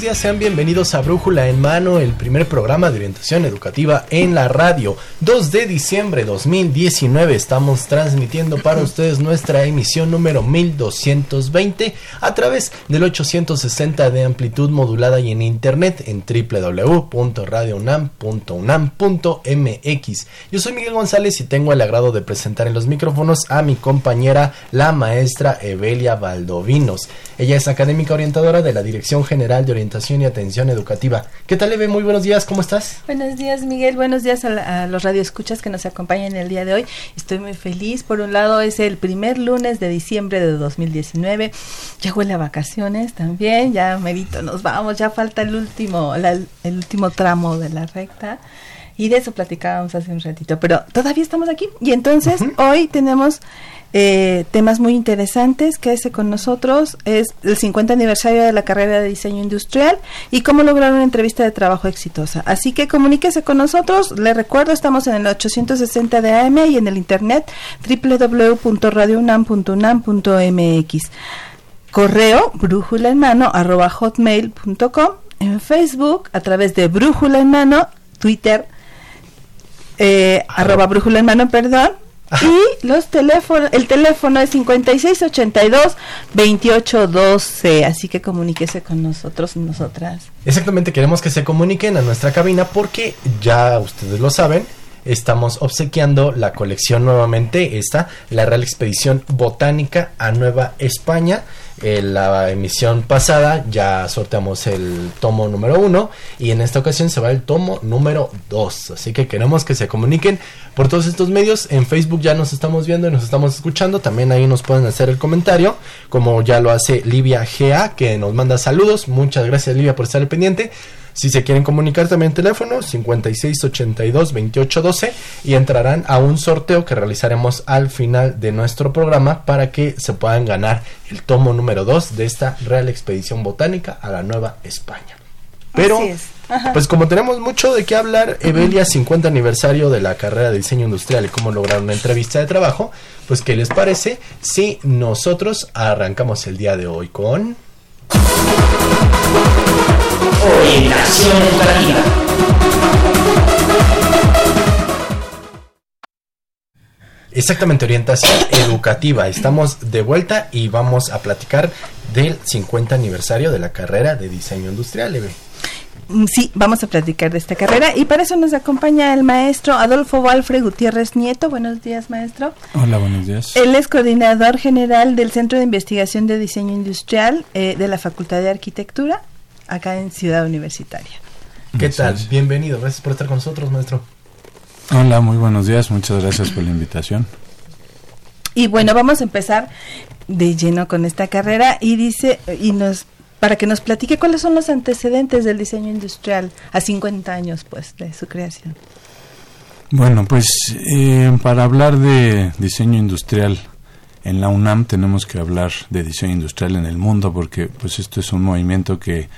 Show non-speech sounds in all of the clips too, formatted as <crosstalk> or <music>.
Días, sean bienvenidos a Brújula en Mano, el primer programa de orientación educativa en la radio. 2 de diciembre de 2019 estamos transmitiendo para ustedes nuestra emisión número 1220 a través del 860 de amplitud modulada y en internet en www.radiounam.unam.mx. Yo soy Miguel González y tengo el agrado de presentar en los micrófonos a mi compañera, la maestra Evelia Valdovinos. Ella es académica orientadora de la Dirección General de Orientación y Atención Educativa. ¿Qué tal, Eve? Muy buenos días, ¿cómo estás? Buenos días, Miguel. Buenos días a, los radioescuchas que nos acompañan el día de hoy. Estoy muy feliz. Por un lado, es el primer lunes de diciembre de 2019. Ya huele a vacaciones también. Ya, merito, nos vamos. Ya falta el último, el último tramo de la recta. Y de eso platicábamos hace un ratito. Pero todavía estamos aquí. Y entonces, hoy tenemos eh, temas muy interesantes. Quédese con nosotros. Es el 50 aniversario de la carrera de diseño industrial y cómo lograr una entrevista de trabajo exitosa. Así que comuníquese con nosotros. Le recuerdo, estamos en el 860 de AM y en el internet www.radiounam.unam.mx. Correo brújula en mano arroba hotmail.com. En Facebook a través de brújula en mano, Twitter eh, brújula en mano, perdón <laughs> y los teléfonos, el teléfono es 5682-2812, así que comuníquese con nosotros y nosotras. Exactamente, queremos que se comuniquen a nuestra cabina porque ya ustedes lo saben, estamos obsequiando la colección nuevamente, esta, la Real Expedición Botánica a Nueva España. En la emisión pasada ya sorteamos el tomo número uno y en esta ocasión se va el tomo número dos. Así que queremos que se comuniquen por todos estos medios. En Facebook ya nos estamos viendo y nos estamos escuchando. También ahí nos pueden hacer el comentario, como ya lo hace Livia GA, que nos manda saludos. Muchas gracias Livia por estar pendiente. Si se quieren comunicar también teléfono 5682 2812 y entrarán a un sorteo que realizaremos al final de nuestro programa para que se puedan ganar el tomo número 2 de esta Real Expedición Botánica a la Nueva España. Pero, pues como tenemos mucho de qué hablar, Evelia 50 aniversario de la carrera de diseño industrial y cómo lograr una entrevista de trabajo, pues ¿qué les parece si nosotros arrancamos el día de hoy con... Orientación educativa. Exactamente, orientación educativa. Estamos de vuelta y vamos a platicar del 50 aniversario de la carrera de diseño industrial, Eve. Mm, sí, vamos a platicar de esta carrera y para eso nos acompaña el maestro Adolfo Walfre Gutiérrez Nieto. Buenos días, maestro. Hola, buenos días. Él es coordinador general del Centro de Investigación de Diseño Industrial eh, de la Facultad de Arquitectura acá en Ciudad Universitaria. ¿Qué tal? Bienvenido, gracias por estar con nosotros, maestro. Hola, muy buenos días, muchas gracias por la invitación. Y bueno, vamos a empezar de lleno con esta carrera y dice y nos para que nos platique cuáles son los antecedentes del diseño industrial a 50 años pues de su creación. Bueno, pues eh, para hablar de diseño industrial en la UNAM tenemos que hablar de diseño industrial en el mundo porque pues esto es un movimiento que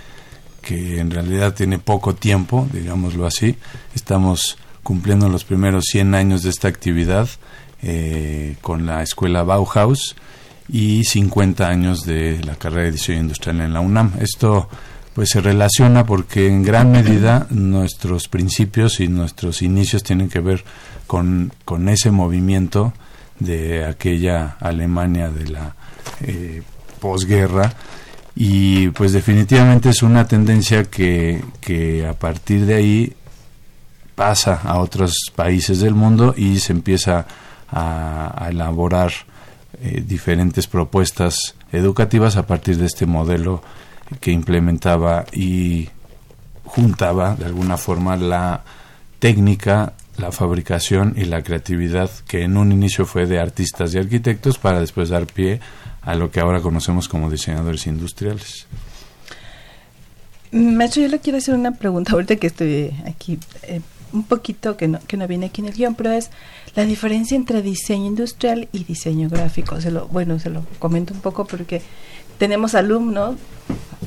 que en realidad tiene poco tiempo, digámoslo así. Estamos cumpliendo los primeros 100 años de esta actividad eh, con la escuela Bauhaus y 50 años de la carrera de diseño industrial en la UNAM. Esto pues se relaciona porque en gran medida nuestros principios y nuestros inicios tienen que ver con, con ese movimiento de aquella Alemania de la eh, posguerra y pues definitivamente es una tendencia que, que a partir de ahí pasa a otros países del mundo y se empieza a, elaborar eh, diferentes propuestas educativas a partir de este modelo que implementaba y juntaba de alguna forma la técnica, la fabricación y la creatividad que en un inicio fue de artistas y arquitectos para después dar pie a lo que ahora conocemos como diseñadores industriales. Maestro, yo le quiero hacer una pregunta ahorita que estoy aquí, eh, un poquito que no, que no viene aquí en el guion, pero es la diferencia entre diseño industrial y diseño gráfico. Se lo, bueno, se lo comento un poco porque tenemos alumnos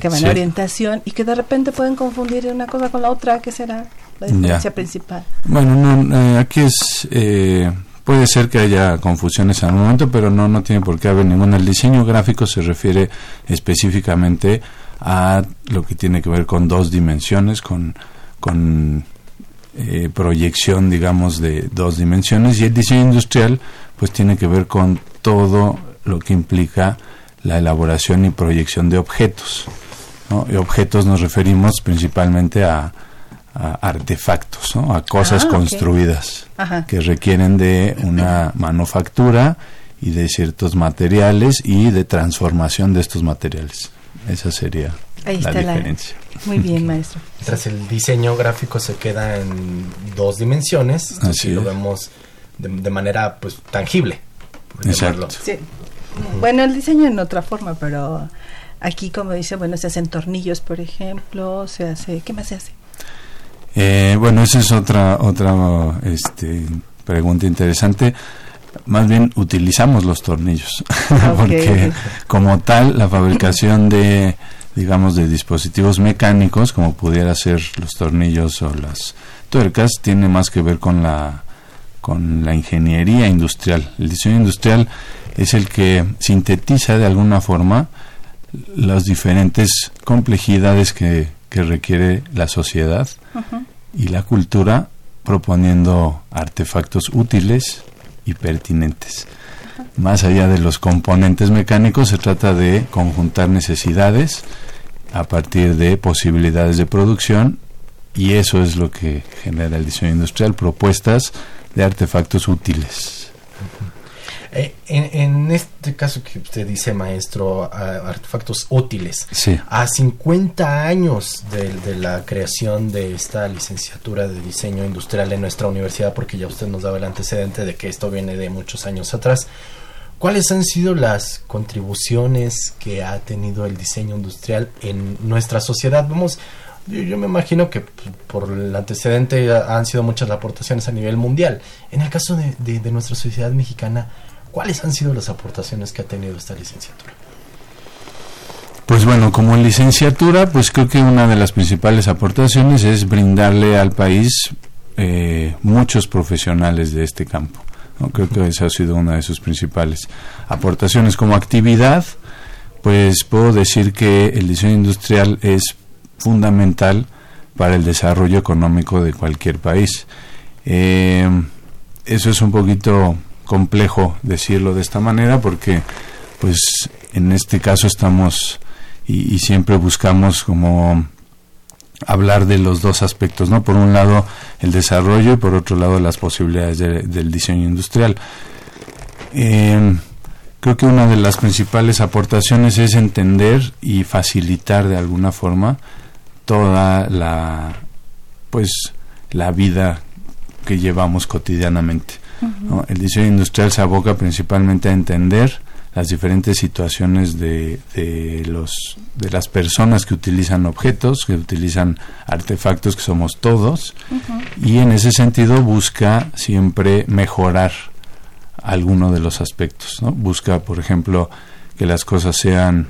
que van a orientación y que de repente pueden confundir una cosa con la otra. ¿Qué será la diferencia principal? Bueno, no, eh, aquí es... Eh, puede ser que haya confusiones en algún momento, pero no, no tiene por qué haber ninguna. El diseño gráfico se refiere específicamente a lo que tiene que ver con dos dimensiones, con, con eh, proyección, digamos, de dos dimensiones, y el diseño industrial, pues tiene que ver con todo lo que implica la elaboración y proyección de objetos. Y objetos nos referimos principalmente a, artefactos, a cosas ah, construidas que requieren de una manufactura y de ciertos materiales y de transformación de estos materiales. Esa sería la diferencia. Muy bien, maestro. Tras el diseño gráfico se queda en dos dimensiones, así lo vemos de, manera pues tangible. Exacto. Sí. Bueno, el diseño en otra forma, pero aquí como dice, bueno, se hacen tornillos, por ejemplo, se hace, ¿qué más se hace? Eh, bueno, esa es otra otra este, pregunta interesante. Más bien utilizamos los tornillos, <laughs> porque como tal la fabricación de digamos de dispositivos mecánicos, como pudiera ser los tornillos o las tuercas, tiene más que ver con la con la ingeniería industrial. El diseño industrial es el que sintetiza de alguna forma las diferentes complejidades que, requiere la sociedad y la cultura proponiendo artefactos útiles y pertinentes. Más allá de los componentes mecánicos, se trata de conjuntar necesidades a partir de posibilidades de producción y eso es lo que genera el diseño industrial, propuestas de artefactos útiles. Eh, en, este caso que usted dice, maestro, artefactos útiles, a 50 años de, la creación de esta licenciatura de diseño industrial en nuestra universidad, porque ya usted nos daba el antecedente de que esto viene de muchos años atrás, ¿cuáles han sido las contribuciones que ha tenido el diseño industrial en nuestra sociedad? Vamos, yo, me imagino que por el antecedente han sido muchas aportaciones a nivel mundial. En el caso de nuestra sociedad mexicana, ¿Cuáles han sido las aportaciones que ha tenido esta licenciatura? Pues bueno, como licenciatura, pues creo que una de las principales aportaciones es brindarle al país eh, muchos profesionales de este campo. Creo que esa ha sido una de sus principales aportaciones. Como actividad, pues puedo decir que el diseño industrial es fundamental para el desarrollo económico de cualquier país. Eh, eso es un poquito complejo decirlo de esta manera porque pues en este caso estamos y, siempre buscamos como hablar de los dos aspectos, ¿no? Por un lado el desarrollo y por otro lado las posibilidades del diseño industrial. Eh, creo que una de las principales aportaciones es entender y facilitar de alguna forma toda la pues la vida que llevamos cotidianamente. El diseño industrial se aboca principalmente a entender las diferentes situaciones de, de, los, de las personas que utilizan objetos, que utilizan artefactos que somos todos, y en ese sentido busca siempre mejorar alguno de los aspectos. Busca, por ejemplo, que las cosas sean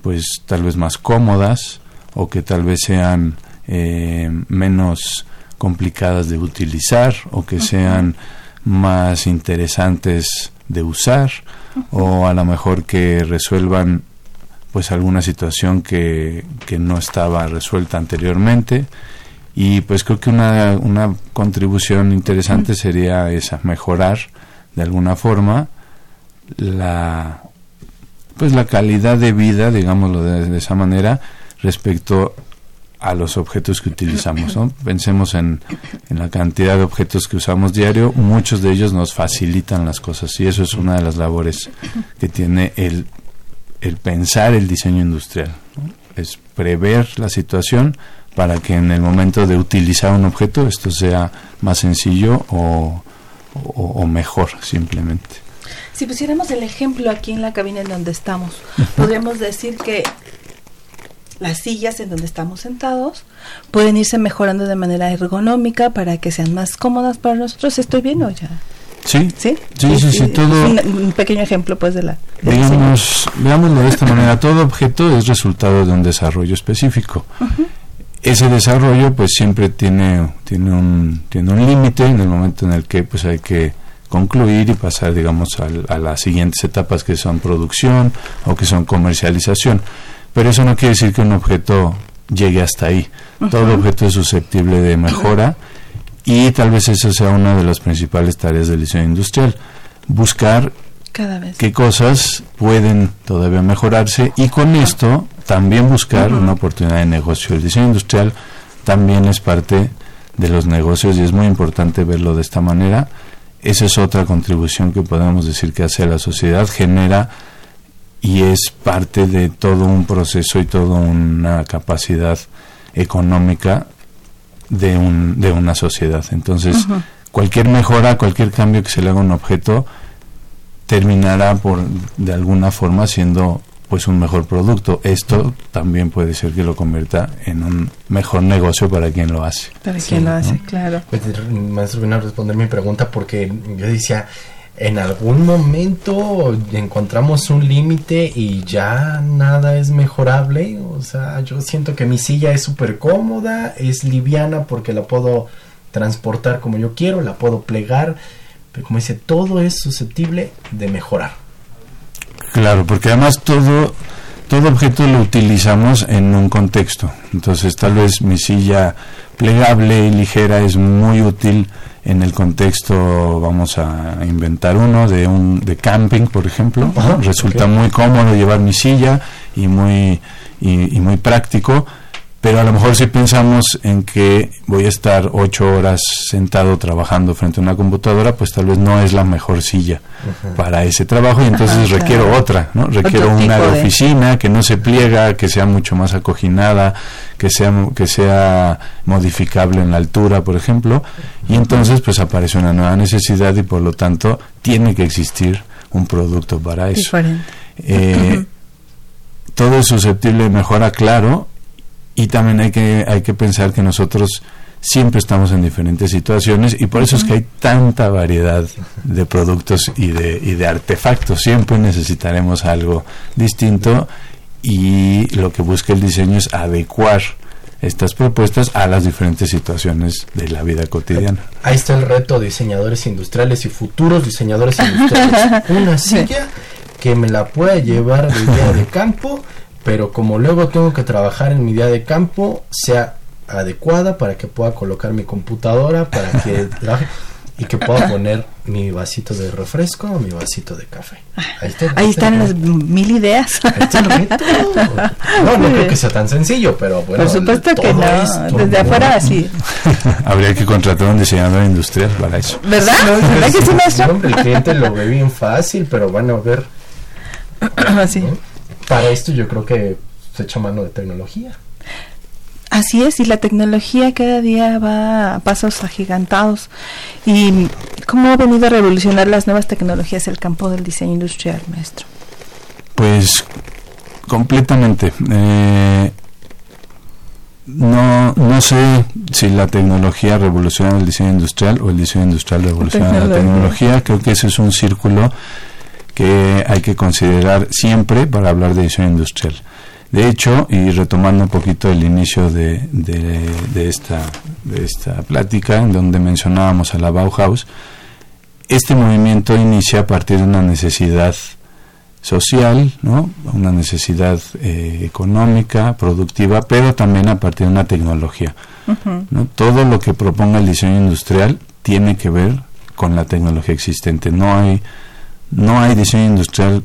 pues tal vez más cómodas o que tal vez sean eh, menos complicadas de utilizar o que sean más interesantes de usar o a lo mejor que resuelvan pues alguna situación que, que no estaba resuelta anteriormente. Y pues creo que una, una contribución interesante sería esa mejorar de alguna forma la pues la calidad de vida digámoslo de, de esa manera respecto a los objetos que utilizamos. ¿no? Pensemos en, la cantidad de objetos que usamos diario, muchos de ellos nos facilitan las cosas y eso es una de las labores que tiene el, el pensar el diseño industrial. Es prever la situación para que en el momento de utilizar un objeto esto sea más sencillo o, o mejor simplemente. Si pusiéramos el ejemplo aquí en la cabina en donde estamos, podríamos decir que las sillas en donde estamos sentados pueden irse mejorando de manera ergonómica para que sean más cómodas para nosotros. ¿Estoy bien o ya? Sí, sí, sí, sí, sí, todo. Un, un, pequeño ejemplo, pues, de la. digamos, veámoslo de esta manera: todo objeto es resultado de un desarrollo específico. Uh -huh. Ese desarrollo, pues, siempre tiene tiene un tiene un límite en el momento en el que, pues, hay que concluir y pasar, digamos, a, a las siguientes etapas que son producción o que son comercialización. Pero eso no quiere decir que un objeto llegue hasta ahí. Uh -huh. Todo objeto es susceptible de mejora y tal vez esa sea una de las principales tareas del diseño industrial. Buscar Cada vez. qué cosas pueden todavía mejorarse y con esto también buscar uh -huh. una oportunidad de negocio. El diseño industrial también es parte de los negocios y es muy importante verlo de esta manera. Esa es otra contribución que podemos decir que hace la sociedad, genera y es parte de todo un proceso y toda una capacidad económica de, un, de una sociedad. Entonces, uh -huh. cualquier mejora, cualquier cambio que se le haga a un objeto, terminará por, de alguna forma, siendo pues un mejor producto. Esto también puede ser que lo convierta en un mejor negocio para quien lo hace. Para sí, quien lo hace, ¿no? claro. Pues, maestro, vino a responder mi pregunta porque yo decía, en algún momento encontramos un límite y ya nada es mejorable. O sea, yo siento que mi silla es súper cómoda, es liviana porque la puedo transportar como yo quiero, la puedo plegar, pero como dice, todo es susceptible de mejorar. Claro, porque además todo, todo objeto lo utilizamos en un contexto. Entonces, tal vez mi silla plegable y ligera es muy útil en el contexto vamos a inventar uno de un de camping por ejemplo Ajá, resulta okay. muy cómodo llevar mi silla y muy y, y, muy práctico pero a lo mejor si pensamos en que voy a estar ocho horas sentado trabajando frente a una computadora pues tal vez no es la mejor silla para ese trabajo y entonces Ajá, requiero claro. otra no requiero una de, oficina que no se pliega que sea mucho más acoginada que sea que sea modificable en la altura por ejemplo. Y entonces pues aparece una nueva necesidad y por lo tanto tiene que existir un producto para eso. Eh, todo es susceptible de mejora claro y también hay que hay que pensar que nosotros siempre estamos en diferentes situaciones y por eso es que hay tanta variedad de productos y de, y de artefactos. Siempre necesitaremos algo distinto y lo que busca el diseño es adecuar estas propuestas a las diferentes situaciones de la vida cotidiana. Ahí está el reto diseñadores industriales y futuros diseñadores industriales. <laughs> Una silla que me la pueda llevar de día de campo pero como luego tengo que trabajar en mi día de campo, sea adecuada para que pueda colocar mi computadora, para que <laughs> trabaje y que pueda poner mi vasito de refresco o mi vasito de café. Ahí, está, ahí están las mil ideas. Ahí está el reto. No, no creo que sea tan sencillo, pero bueno. Por supuesto que no. Desde afuera sí. <laughs> Habría que contratar un diseñador industrial para eso. ¿Verdad? No, ¿Verdad que sí, maestro? Hombre, el cliente lo ve bien fácil, pero van a ver. <clears throat> Así. Para esto yo creo que se echa mano de tecnología. Así es, y la tecnología cada día va a pasos agigantados. ¿Y cómo ha venido a revolucionar las nuevas tecnologías el campo del diseño industrial, maestro? Pues completamente. Eh, no, no sé si la tecnología revoluciona el diseño industrial o el diseño industrial revoluciona la tecnología. Creo que ese es un círculo que hay que considerar siempre para hablar de diseño industrial. De hecho, y retomando un poquito el inicio de, de, de, esta, de esta plática, en donde mencionábamos a la Bauhaus, este movimiento inicia a partir de una necesidad social, ¿no? una necesidad eh, económica, productiva, pero también a partir de una tecnología. Uh -huh. ¿no? Todo lo que proponga el diseño industrial tiene que ver con la tecnología existente. No hay no hay diseño industrial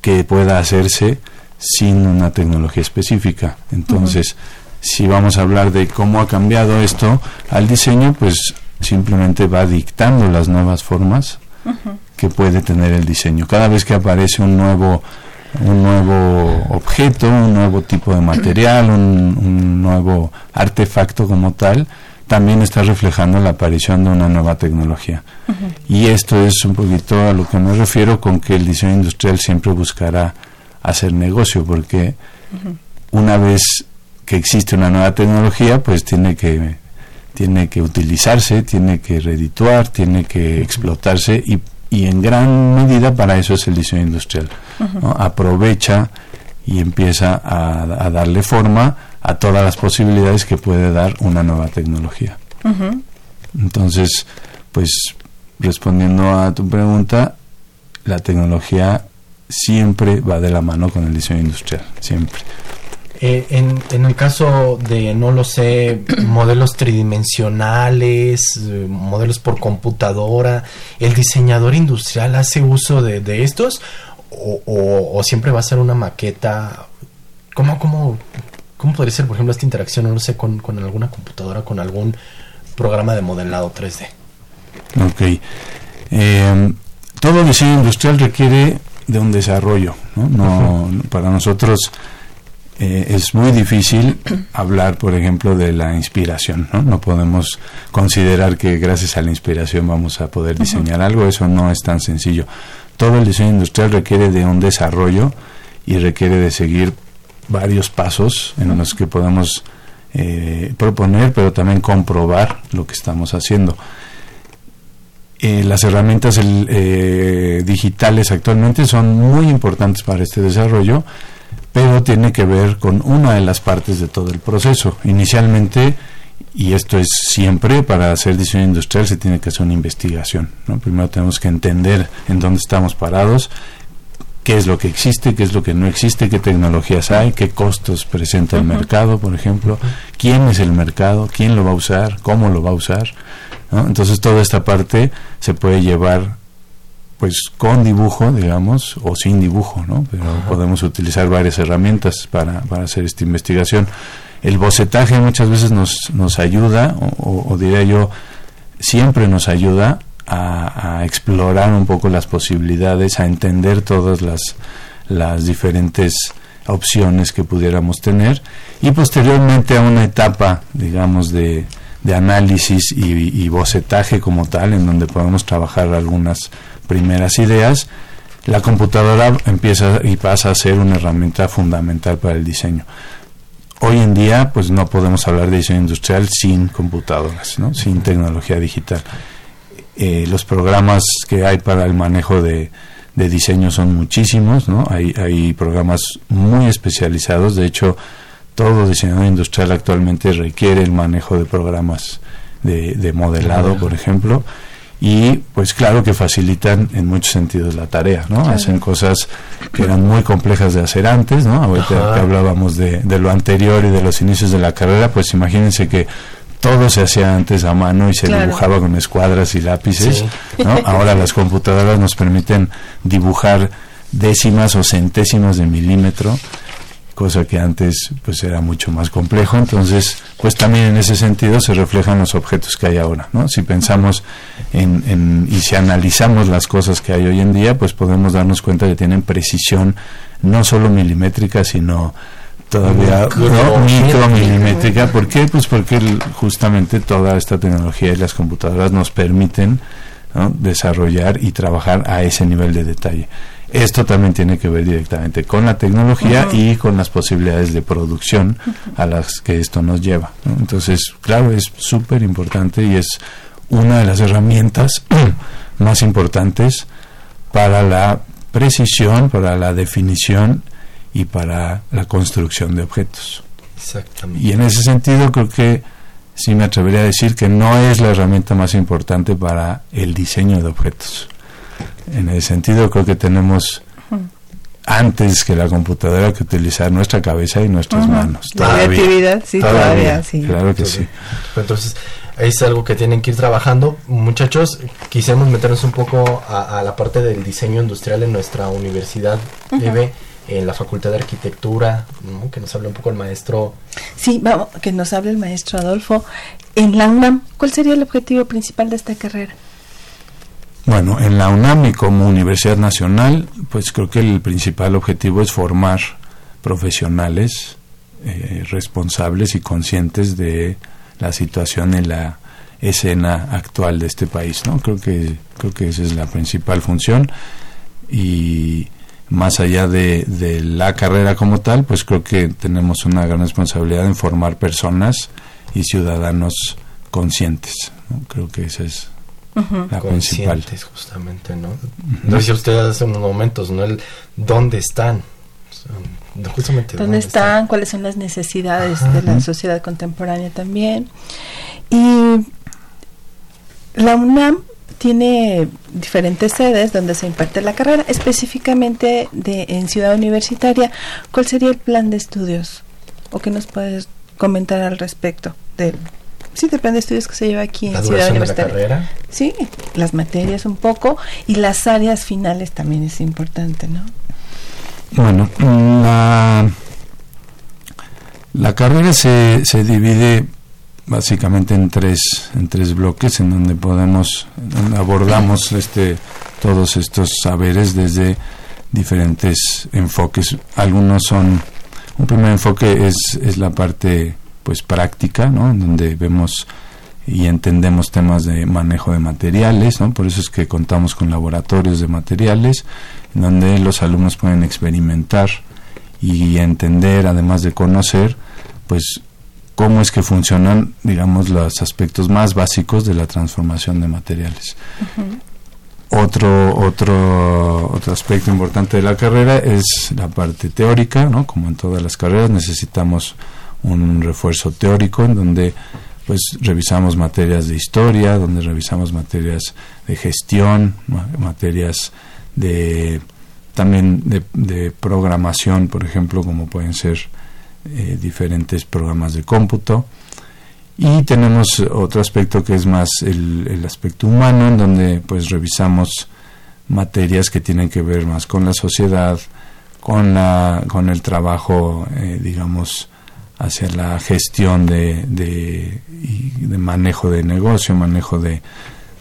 que pueda hacerse sin una tecnología específica. Entonces, uh -huh. si vamos a hablar de cómo ha cambiado esto al diseño, pues simplemente va dictando las nuevas formas que puede tener el diseño. Cada vez que aparece un nuevo un nuevo objeto, un nuevo tipo de material, un, un nuevo artefacto como tal, también está reflejando la aparición de una nueva tecnología. Y esto es un poquito a lo que me refiero con que el diseño industrial siempre buscará hacer negocio, porque una vez que existe una nueva tecnología, pues tiene que tiene que utilizarse, tiene que redituar, tiene que explotarse y, y, en gran medida para eso es el diseño industrial. Aprovecha y empieza a, a darle forma a todas las posibilidades que puede dar una nueva tecnología. Entonces, pues respondiendo a tu pregunta, la tecnología siempre va de la mano con el diseño industrial, siempre. Eh, en, en, el caso de, no lo sé, modelos tridimensionales, eh, modelos por computadora, ¿el diseñador industrial hace uso de, de estos? O, o, o, siempre va a ser una maqueta? ¿Cómo, cómo, ¿Cómo podría ser, por ejemplo, esta interacción, no sé, con, con alguna computadora, con algún programa de modelado 3D? Ok. Eh, todo diseño industrial requiere de un desarrollo. No, no para nosotros eh, es muy difícil hablar, por ejemplo, de la inspiración. ¿no? no podemos considerar que gracias a la inspiración vamos a poder diseñar algo. Eso no es tan sencillo. Todo el diseño industrial requiere de un desarrollo y requiere de seguir varios pasos en los que podemos eh, proponer, pero también comprobar lo que estamos haciendo. Eh, las herramientas el, eh, digitales actualmente son muy importantes para este desarrollo, pero tiene que ver con una de las partes de todo el proceso. Inicialmente, y esto es siempre, para hacer diseño industrial se tiene que hacer una investigación. Primero tenemos que entender en dónde estamos parados, qué es lo que existe, qué es lo que no existe, qué tecnologías hay, qué costos presenta el uh -huh. mercado, por ejemplo, quién es el mercado, quién lo va a usar, cómo lo va a usar. ¿no? Entonces toda esta parte se puede llevar pues con dibujo, digamos, o sin dibujo, ¿no? Pero Ajá. podemos utilizar varias herramientas para, para, hacer esta investigación. El bocetaje muchas veces nos, nos ayuda, o, o, o diría yo, siempre nos ayuda a, explorar un poco las posibilidades, a entender todas las, las diferentes opciones que pudiéramos tener y posteriormente a una etapa, digamos, de, de análisis y, y, bocetaje como tal, en donde podemos trabajar algunas primeras ideas, la computadora empieza y pasa a ser una herramienta fundamental para el diseño. Hoy en día, pues no podemos hablar de diseño industrial sin computadoras, ¿no? sin tecnología digital. Eh, los programas que hay para el manejo de, de diseño son muchísimos, ¿no? Hay, hay programas muy especializados, de hecho, todo diseñador industrial actualmente requiere el manejo de programas de, de modelado, por ejemplo, y pues claro que facilitan en muchos sentidos la tarea, ¿no? Claro. Hacen cosas que eran muy complejas de hacer antes, ¿no? Ahorita que hablábamos de, de, lo anterior y de los inicios de la carrera, pues imagínense que todo se hacía antes a mano y se claro. dibujaba con escuadras y lápices, sí. ¿no? <laughs> Ahora las computadoras nos permiten dibujar décimas o centésimas de milímetro cosa que antes pues era mucho más complejo entonces pues también en ese sentido se reflejan los objetos que hay ahora no si pensamos en, en, y si analizamos las cosas que hay hoy en día pues podemos darnos cuenta que tienen precisión no solo milimétrica sino todavía micro, micro milimétrica ¿por qué? pues porque justamente toda esta tecnología y las computadoras nos permiten ¿no? desarrollar y trabajar a ese nivel de detalle esto también tiene que ver directamente con la tecnología uh -huh. y con las posibilidades de producción a las que esto nos lleva. ¿no? Entonces, claro, es súper importante y es una de las herramientas <clears throat> más importantes para la precisión, para la definición y para la construcción de objetos. Exactamente. Y en ese sentido creo que sí me atrevería a decir que no es la herramienta más importante para el diseño de objetos en ese sentido creo que tenemos antes que la computadora que utilizar nuestra cabeza y nuestras uh -huh. manos. Todavía, creatividad, sí, todavía, todavía sí. Claro que sí. Entonces, es algo que tienen que ir trabajando. Muchachos, quisimos meternos un poco a, a la parte del diseño industrial en nuestra universidad. Uh -huh. En la Facultad de Arquitectura, ¿no? que nos hable un poco el maestro. Sí, vamos, que nos hable el maestro Adolfo. En la UNAM, ¿cuál sería el objetivo principal de esta carrera? Bueno, en la UNAM y como Universidad Nacional, pues creo que el principal objetivo es formar profesionales eh, responsables y conscientes de la situación en la escena actual de este país, ¿no? Creo que creo que esa es la principal función y más allá de, de la carrera como tal, pues creo que tenemos una gran responsabilidad en formar personas y ciudadanos conscientes. ¿no? Creo que esa es la principal. Conscientes, justamente, ¿no? Lo decía usted hace unos momentos, ¿no? El dónde están. Justamente ¿Dónde están? ¿Cuáles son las necesidades de la sociedad contemporánea también? Y la UNAM tiene diferentes sedes donde se imparte la carrera, específicamente de en Ciudad Universitaria. ¿Cuál sería el plan de estudios? ¿O qué nos puedes comentar al respecto del sí, del plan de estudios que se lleva aquí en Ciudad duración de la Universitaria? carrera. Sí, las materias un poco y las áreas finales también es importante, ¿no? Bueno, la, la carrera se, se divide básicamente en tres en tres bloques en donde podemos abordamos este todos estos saberes desde diferentes enfoques algunos son un primer enfoque es, es la parte pues práctica ¿no? en donde vemos y entendemos temas de manejo de materiales ¿no? por eso es que contamos con laboratorios de materiales en donde los alumnos pueden experimentar y entender además de conocer pues cómo es que funcionan, digamos, los aspectos más básicos de la transformación de materiales. Otro, otro, otro aspecto importante de la carrera es la parte teórica, ¿no? Como en todas las carreras necesitamos un refuerzo teórico en donde pues revisamos materias de historia, donde revisamos materias de gestión, ma- materias de también de, de programación, por ejemplo, como pueden ser eh, diferentes programas de cómputo. Y tenemos otro aspecto que es más el, aspecto humano, en donde pues revisamos materias que tienen que ver más con la sociedad, con, la, con el trabajo, eh, digamos, hacia la gestión de, de, de manejo de negocio, manejo de,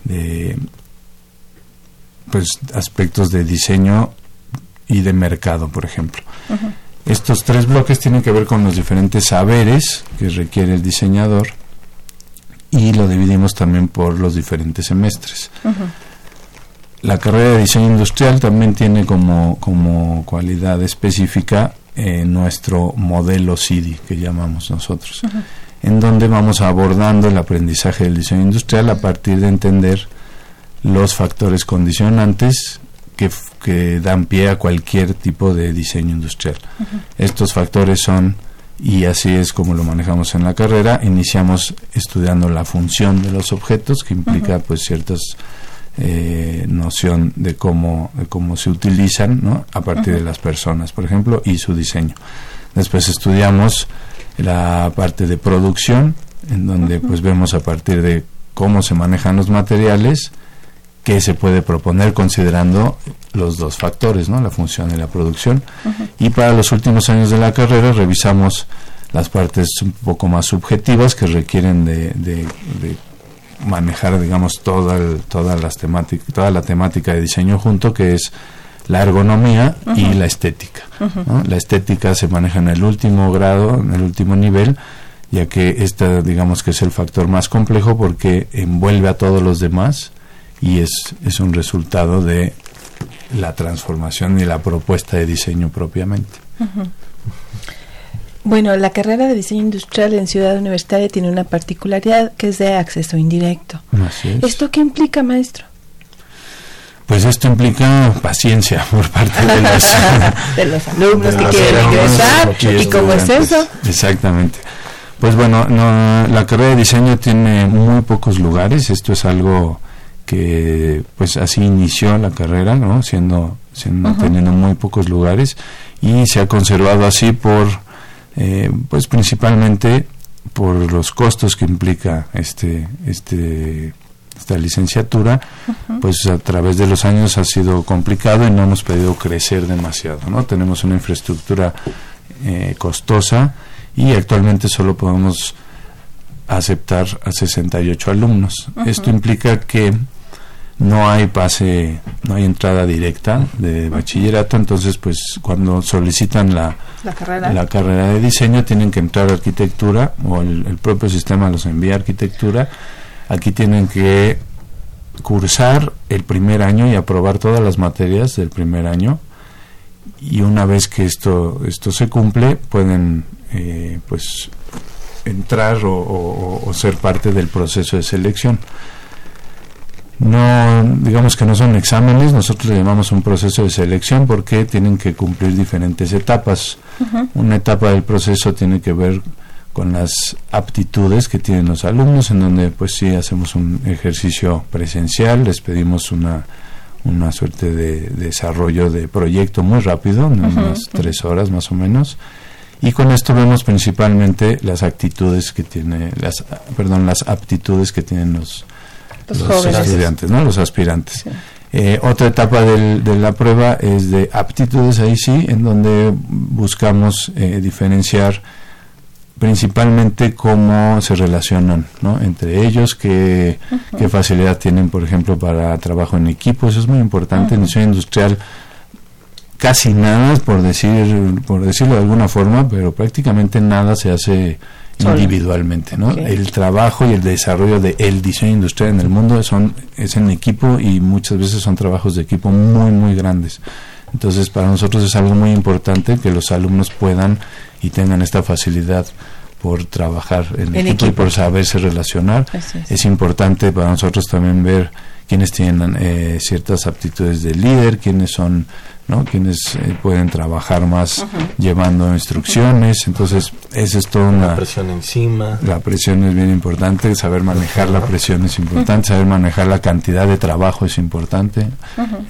de pues aspectos de diseño y de mercado, por ejemplo. Estos tres bloques tienen que ver con los diferentes saberes que requiere el diseñador y lo dividimos también por los diferentes semestres. La carrera de diseño industrial también tiene como, como cualidad específica eh, nuestro modelo CIDI, que llamamos nosotros, en donde vamos abordando el aprendizaje del diseño industrial a partir de entender los factores condicionantes que, dan pie a cualquier tipo de diseño industrial. Estos factores son, y así es como lo manejamos en la carrera, iniciamos estudiando la función de los objetos, que implica pues ciertas eh, noción de cómo, de cómo se utilizan ¿no? a partir de las personas, por ejemplo, y su diseño. Después estudiamos la parte de producción, en donde pues vemos a partir de cómo se manejan los materiales, qué se puede proponer considerando los dos factores, ¿no? la función y la producción. Y para los últimos años de la carrera revisamos las partes un poco más subjetivas que requieren de, de- de manejar, digamos, toda, el- todas las temáticas, toda la temática de diseño junto, que es la ergonomía y la estética. ¿no? La estética se maneja en el último grado, en el último nivel, ya que esta, digamos, que es el factor más complejo porque envuelve a todos los demás y es, es un resultado de la transformación y la propuesta de diseño propiamente. Bueno, la carrera de diseño industrial en Ciudad Universitaria tiene una particularidad que es de acceso indirecto. Así es. ¿Esto qué implica, maestro? Pues esto implica paciencia por parte de <laughs> los, de los <laughs> alumnos de que quieren ingresar. y ¿Y cómo es eso? Exactamente. Pues bueno, no, la carrera de diseño tiene muy pocos lugares. Esto es algo que, pues así inició la carrera, ¿no? Siendo, siendo teniendo muy pocos lugares y se ha conservado así por, eh, pues principalmente por los costos que implica este, este esta licenciatura, pues a través de los años ha sido complicado y no hemos podido crecer demasiado, ¿no? Tenemos una infraestructura eh, costosa y actualmente solo podemos aceptar a 68 alumnos. Esto implica que no hay pase, no hay entrada directa de bachillerato, entonces pues cuando solicitan la, La carrera. la carrera de diseño tienen que entrar a arquitectura o el, el propio sistema los envía a arquitectura. Aquí tienen que cursar el primer año y aprobar todas las materias del primer año y una vez que esto esto se cumple pueden eh, pues entrar o, o- o ser parte del proceso de selección no digamos que no son exámenes nosotros le llamamos un proceso de selección porque tienen que cumplir diferentes etapas. Una etapa del proceso tiene que ver con las aptitudes que tienen los alumnos en donde pues sí hacemos un ejercicio presencial les pedimos una una suerte de desarrollo de proyecto muy rápido, en unas tres horas más o menos. Y con esto vemos principalmente las actitudes que tiene, las, perdón, las aptitudes que tienen los, Los los jóvenes. estudiantes, ¿no? los aspirantes. Sí. Eh, otra etapa del- de la prueba es de aptitudes, ahí sí, en donde buscamos eh, diferenciar principalmente cómo se relacionan ¿no? entre ellos, qué, qué facilidad tienen, por ejemplo, para trabajo en equipo. Eso es muy importante. En diseño industrial casi nada, por, decir, por decirlo de alguna forma, pero prácticamente nada se hace Solo. individualmente. ¿no? El trabajo y el desarrollo del diseño industrial en el mundo son, es en equipo y muchas veces son trabajos de equipo muy, muy grandes. Entonces, para nosotros es algo muy importante que los alumnos puedan y tengan esta facilidad por trabajar en, En equipo, y por saberse relacionar. Es. Es importante para nosotros también ver quiénes tienen eh, ciertas aptitudes de líder, quiénes son, ¿no? Quienes eh, pueden trabajar más llevando instrucciones. Entonces, esa es toda una... La presión encima. La presión es bien importante, saber manejar la presión es importante, saber manejar la cantidad de trabajo es importante.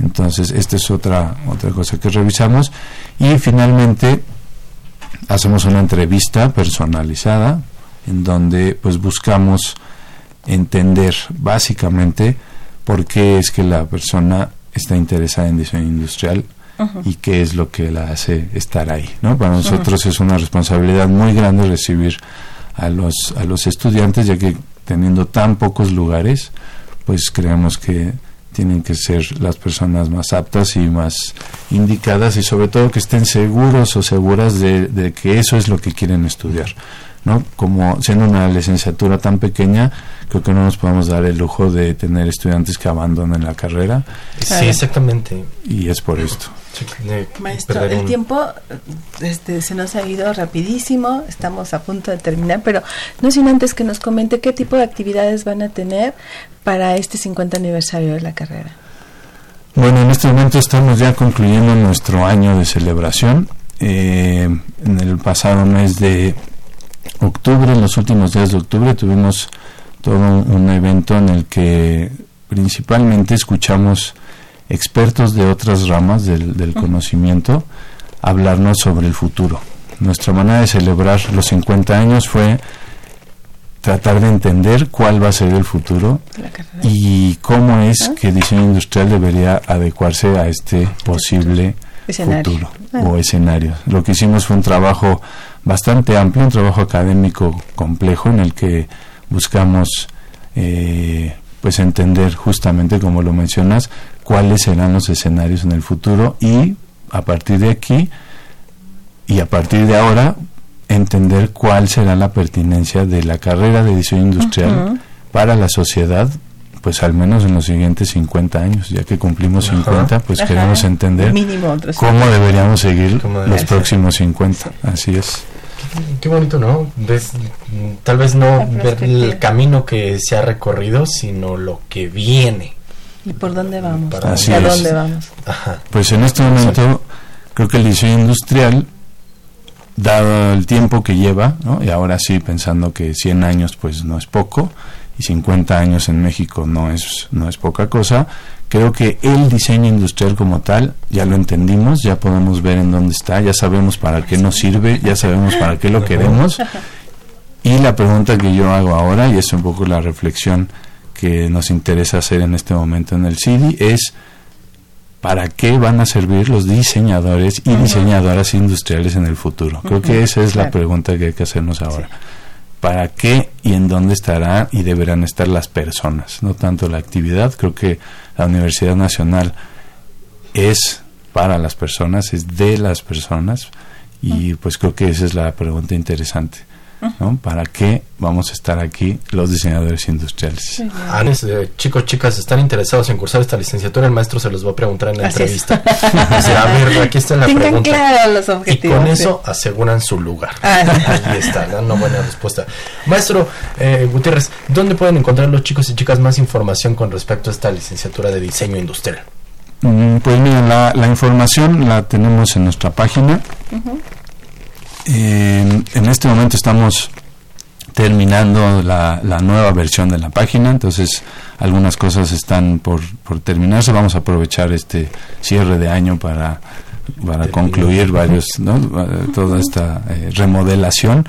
Entonces, esta es otra otra cosa que revisamos y finalmente hacemos una entrevista personalizada en donde pues buscamos entender básicamente por qué es que la persona está interesada en diseño industrial y qué es lo que la hace estar ahí, ¿no? Para nosotros es una responsabilidad muy grande recibir a los a los estudiantes ya que teniendo tan pocos lugares, pues creemos que tienen que ser las personas más aptas y más indicadas y sobre todo que estén seguros o seguras de, de que eso es lo que quieren estudiar. ¿No? Como siendo una licenciatura tan pequeña, creo que no nos podemos dar el lujo de tener estudiantes que abandonen la carrera Sí, exactamente. y es por esto. Maestro, el un- tiempo este, se nos ha ido rapidísimo, estamos a punto de terminar, pero no sin antes que nos comente qué tipo de actividades van a tener para este 50 aniversario de la carrera. Bueno, en este momento estamos ya concluyendo nuestro año de celebración. Eh, en el pasado mes de octubre, en los últimos días de octubre, tuvimos todo un, evento en el que principalmente escuchamos expertos de otras ramas del, del conocimiento hablarnos sobre el futuro. Nuestra manera de celebrar los 50 años fue tratar de entender cuál va a ser el futuro y cómo es que el diseño industrial debería adecuarse a este posible Escenario. futuro Ah. o escenario. Lo que hicimos fue un trabajo bastante amplio, un trabajo académico complejo en el que buscamos eh, pues entender justamente como lo mencionas cuáles serán los escenarios en el futuro y a partir de aquí y a partir de ahora entender cuál será la pertinencia de la carrera de diseño industrial para la sociedad pues al menos en los siguientes 50 años, ya que cumplimos Ajá. 50, pues Ajá. queremos entender Mínimo cómo deberíamos seguir Cómo los ser. próximos 50. Así es. Qué bonito, ¿no? Ves, tal vez no ver el camino que se ha recorrido, sino lo que viene. ¿Y por dónde vamos? Para Así ¿A es. dónde vamos? Ajá. Pues en este momento creo que el diseño industrial, dado el tiempo que lleva, ¿no? y ahora sí pensando que 100 años pues no es poco, y 50 años en México no es, no es poca cosa, creo que el diseño industrial como tal ya lo entendimos, ya podemos ver en dónde está, ya sabemos para qué nos sirve, ya sabemos para qué lo queremos. Y la pregunta que yo hago ahora, y es un poco la reflexión que nos interesa hacer en este momento en el CIDI es para qué van a servir los diseñadores y diseñadoras industriales en el futuro. Creo que esa es la pregunta que hay que hacernos ahora. ¿Para qué y en dónde estarán y deberán estar las personas? No tanto la actividad. Creo que la Universidad Nacional es para las personas, es de las personas y pues creo que esa es la pregunta interesante. ¿No? ¿Para qué vamos a estar aquí los diseñadores industriales? Anes, eh, chicos, chicas, están interesados en cursar esta licenciatura, el maestro se los va a preguntar en la Así es. entrevista. Dice, a ver, aquí está la <laughs> Tengan pregunta. claro los Y con sí. eso aseguran su lugar. Ah. Ahí está, una buena respuesta. Maestro eh, Gutiérrez, ¿dónde pueden encontrar los chicos y chicas más información con respecto a esta licenciatura de diseño industrial? Mm, Pues mira, la, la información la tenemos en nuestra página. En, en este momento estamos terminando la, la nueva versión de la página, entonces algunas cosas están por, por terminarse. Vamos a aprovechar este cierre de año para, para concluir varios, ¿no? Eh, <laughs> toda esta eh, remodelación.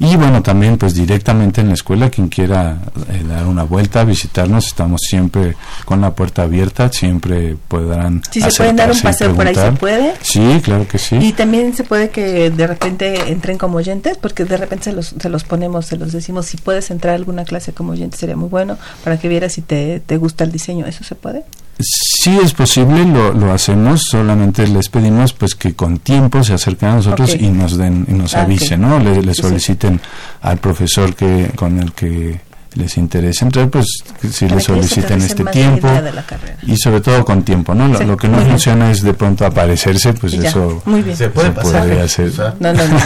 Y bueno, también pues directamente en la escuela, quien quiera eh, dar una vuelta, visitarnos, estamos siempre con la puerta abierta, siempre podrán... Si se pueden dar un paseo por ahí, ¿se puede? Sí, claro que sí. Y también se puede que de repente entren como oyentes, porque de repente se los, se los ponemos, se los decimos, si puedes entrar a alguna clase como oyente sería muy bueno, para que vieras si te, te gusta el diseño, ¿eso se puede? Sí es posible, lo, lo hacemos, solamente les pedimos pues que con tiempo se acerquen a nosotros y nos den y nos Ah, avisen. ¿no? Le, le soliciten al profesor que con el que les interese entrar, pues si Para le que ellos soliciten este tiempo y sobre todo con tiempo, ¿no? Lo, Sí, lo que no funciona es de pronto aparecerse, pues ya, eso muy bien. Se puede se pasar. podría hacer. No, no, no,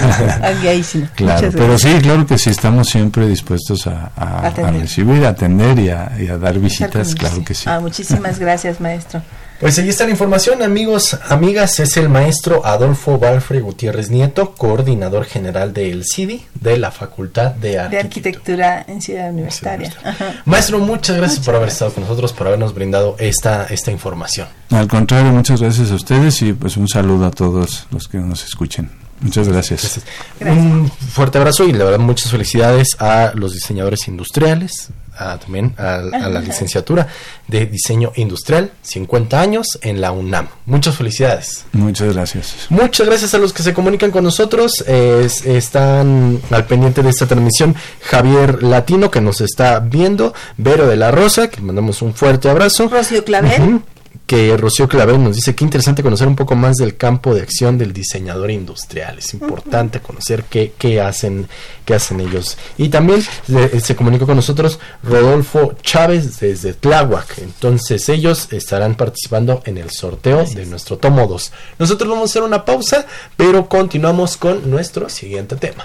ahí, <laughs> ahí sí. Claro, pero sí, claro que sí, estamos siempre dispuestos a, a- recibir, a atender y a, y a dar visitas, claro que sí. Ah, muchísimas gracias, maestro. Pues ahí está la información, amigos, amigas. Es el maestro Adolfo Balfre Gutiérrez Nieto, coordinador general del CIDI de la Facultad de De Arquitectura. en Ciudad Universitaria. Maestro, muchas gracias Muchas por haber gracias. estado con nosotros, por habernos brindado esta, esta información. Al contrario, muchas gracias a ustedes y pues un saludo a todos los que nos escuchen. Muchas gracias. Gracias. Un fuerte abrazo y la verdad muchas felicidades a los diseñadores industriales, a, también a, a la licenciatura de diseño industrial, 50 años en la UNAM. Muchas felicidades. Muchas gracias. Muchas gracias a los que se comunican con nosotros. es- están al pendiente de esta transmisión Javier Latino que nos está viendo, Vero de la Rosa, que mandamos un fuerte abrazo. Rocío Clavel. Que Rocío Clavel nos dice que interesante conocer un poco más del campo de acción del diseñador industrial. Es importante conocer qué, qué hacen, qué hacen ellos. Y también eh, se comunicó con nosotros Rodolfo Chávez desde Tláhuac. Entonces ellos estarán participando en el sorteo de nuestro tomo 2. Nosotros vamos a hacer una pausa, pero continuamos con nuestro siguiente tema.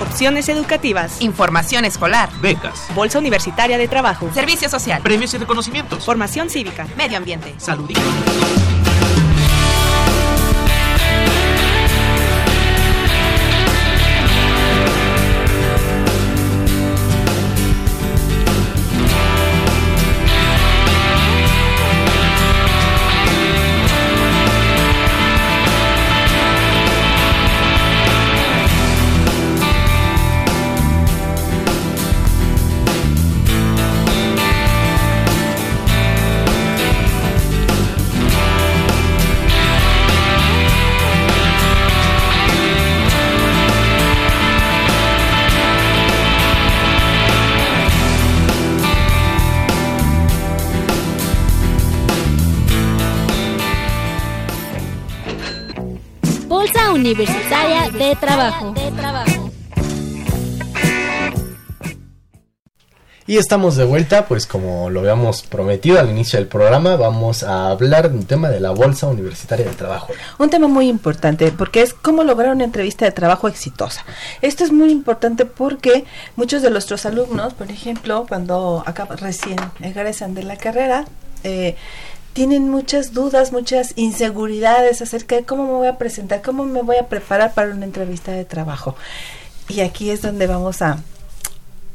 Opciones educativas. Información escolar. Becas. Bolsa Universitaria de Trabajo. Servicio social. Premios y reconocimientos. Formación cívica. Medio ambiente. Salud y Y estamos de vuelta, pues como lo habíamos prometido al inicio del programa, vamos a hablar de un tema de la Bolsa Universitaria de Trabajo. Un tema muy importante porque es cómo lograr una entrevista de trabajo exitosa. Esto es muy importante porque muchos de nuestros alumnos, por ejemplo, cuando acaban recién egresan de la carrera, eh, tienen muchas dudas, muchas inseguridades acerca de cómo me voy a presentar, cómo me voy a preparar para una entrevista de trabajo. Y aquí es donde vamos a,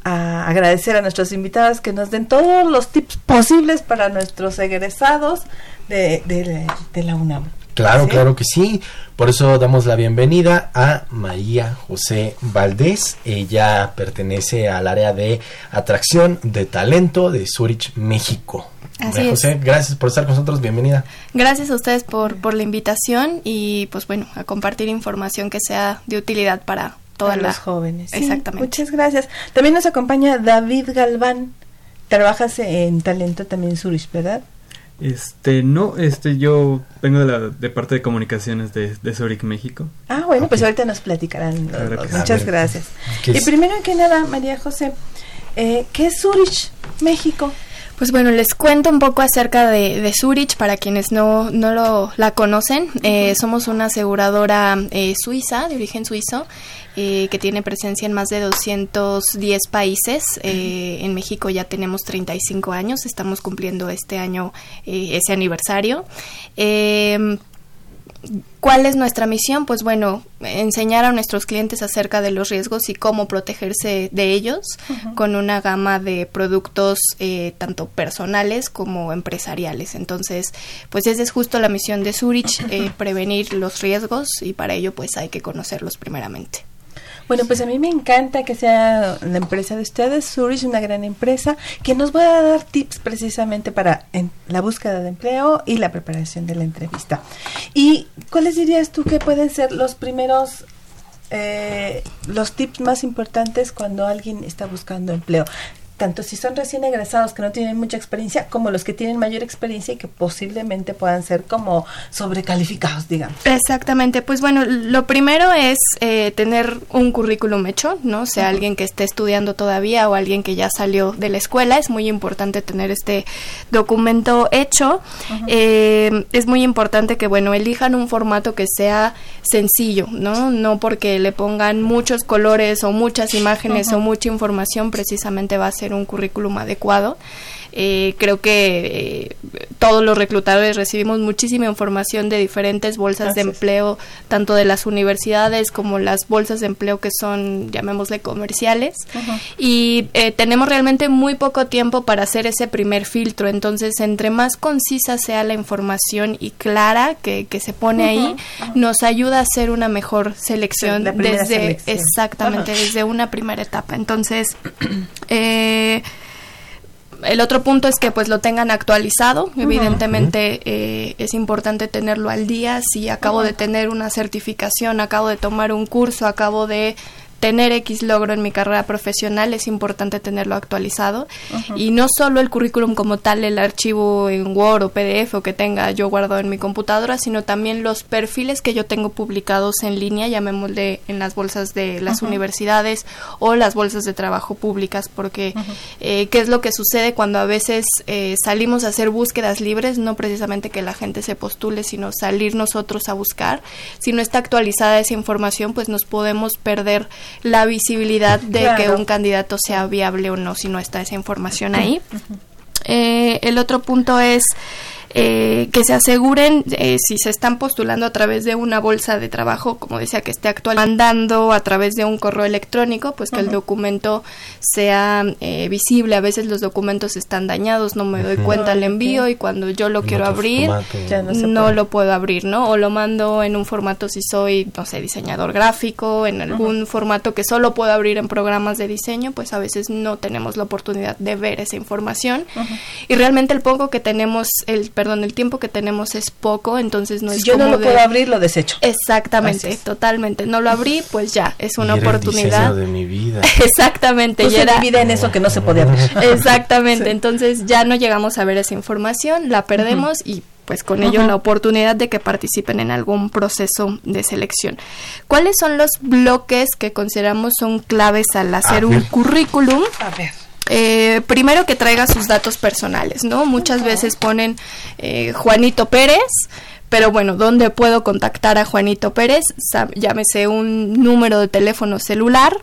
a agradecer a nuestros invitados que nos den todos los tips posibles para nuestros egresados de, de, de la UNAM. Claro, claro que sí. Por eso damos la bienvenida a María José Valdés. Ella pertenece al área de atracción de talento de Zurich, México. Así María José, gracias por estar con nosotros. Bienvenida. Gracias a ustedes por, por la invitación y pues bueno, a compartir información que sea de utilidad para todos los jóvenes. Exactamente. muchas gracias. También nos acompaña David Galván. Trabajas en talento también en Zurich, ¿verdad? Este, no, este, yo vengo de la de parte de comunicaciones de, de Zurich, México. Ah, bueno, pues ahorita nos platicarán. Claro los, muchas gracias. Y primero que nada, María José, eh, ¿qué es Zurich, México? Pues bueno, les cuento un poco acerca de, de Zurich para quienes no, no lo, la conocen. Eh, somos una aseguradora eh, suiza, de origen suizo, eh, que tiene presencia en más de 210 países. Eh, en México ya tenemos 35 años, estamos cumpliendo este año eh, ese aniversario. ¿Cuál es nuestra misión? Pues bueno, enseñar a nuestros clientes acerca de los riesgos y cómo protegerse de ellos uh -huh. con una gama de productos eh, tanto personales como empresariales. Entonces, pues esa es justo la misión de Zurich, eh, <laughs> prevenir los riesgos y para ello pues hay que conocerlos primeramente. Bueno, pues a mí me encanta que sea la empresa de ustedes, Zurich, una gran empresa, que nos va a dar tips precisamente para la búsqueda de empleo y la preparación de la entrevista. ¿Y cuáles dirías tú que pueden ser los primeros, eh, los tips más importantes cuando alguien está buscando empleo? Tanto si son recién egresados que no tienen mucha experiencia, como los que tienen mayor experiencia y que posiblemente puedan ser como sobrecalificados, digamos. Exactamente, pues bueno, lo primero es eh, tener un currículum hecho, ¿no? Sea uh -huh. alguien que esté estudiando todavía o alguien que ya salió de la escuela, es muy importante tener este documento hecho. Uh -huh. eh, es muy importante que, bueno, elijan un formato que sea sencillo, ¿no? No porque le pongan muchos colores o muchas imágenes uh -huh. o mucha información, precisamente va a ser un currículum adecuado. Eh, creo que eh, todos los reclutadores recibimos muchísima información de diferentes bolsas Gracias. de empleo, tanto de las universidades como las bolsas de empleo que son, llamémosle, comerciales. Uh -huh. Y eh, tenemos realmente muy poco tiempo para hacer ese primer filtro. Entonces, entre más concisa sea la información y clara que, que se pone uh -huh. ahí, uh -huh. nos ayuda a hacer una mejor selección desde, selección. exactamente, desde una primera etapa. Entonces, <clears throat> eh, el otro punto es que pues lo tengan actualizado. Uh -huh. Evidentemente eh, es importante tenerlo al día. Si acabo uh -huh. de tener una certificación, acabo de tomar un curso, acabo de tener X logro en mi carrera profesional, es importante tenerlo actualizado. Uh -huh. Y no solo el currículum como tal, el archivo en Word o PDF o que tenga yo guardado en mi computadora, sino también los perfiles que yo tengo publicados en línea, llamémosle en las bolsas de las uh -huh. universidades o las bolsas de trabajo públicas, porque uh -huh. eh, ¿qué es lo que sucede cuando a veces eh, salimos a hacer búsquedas libres? No precisamente que la gente se postule, sino salir nosotros a buscar. Si no está actualizada esa información, pues nos podemos perder la visibilidad de claro. que un candidato sea viable o no si no está esa información ahí. Uh -huh. eh, el otro punto es eh, que se aseguren eh, si se están postulando a través de una bolsa de trabajo, como decía, que esté actual, mandando a través de un correo electrónico, pues que uh -huh. el documento sea eh, visible. A veces los documentos están dañados, no me doy uh -huh. cuenta al envío y cuando yo lo en quiero abrir, no, no lo puedo abrir, ¿no? O lo mando en un formato si soy, no sé, diseñador gráfico, en algún uh -huh. formato que solo puedo abrir en programas de diseño, pues a veces no tenemos la oportunidad de ver esa información. Y realmente el poco que tenemos, el perdón, el tiempo que tenemos es poco, entonces no es si yo no lo de... puedo abrir, lo desecho. Exactamente, totalmente. No lo abrí, pues ya, es una y oportunidad. de mi vida. <laughs> Exactamente. Puse era... mi vida en eso que no se podía abrir. <laughs> Exactamente, sí. entonces ya no llegamos a ver esa información, la perdemos uh -huh. y pues con ello uh -huh. la oportunidad de que participen en algún proceso de selección. ¿Cuáles son los bloques que consideramos son claves al hacer un currículum? A ver. Eh, primero que traiga sus datos personales, ¿no? Muchas veces ponen eh, Juanito Pérez, pero bueno, ¿dónde puedo contactar a Juanito Pérez? llámese un número de teléfono celular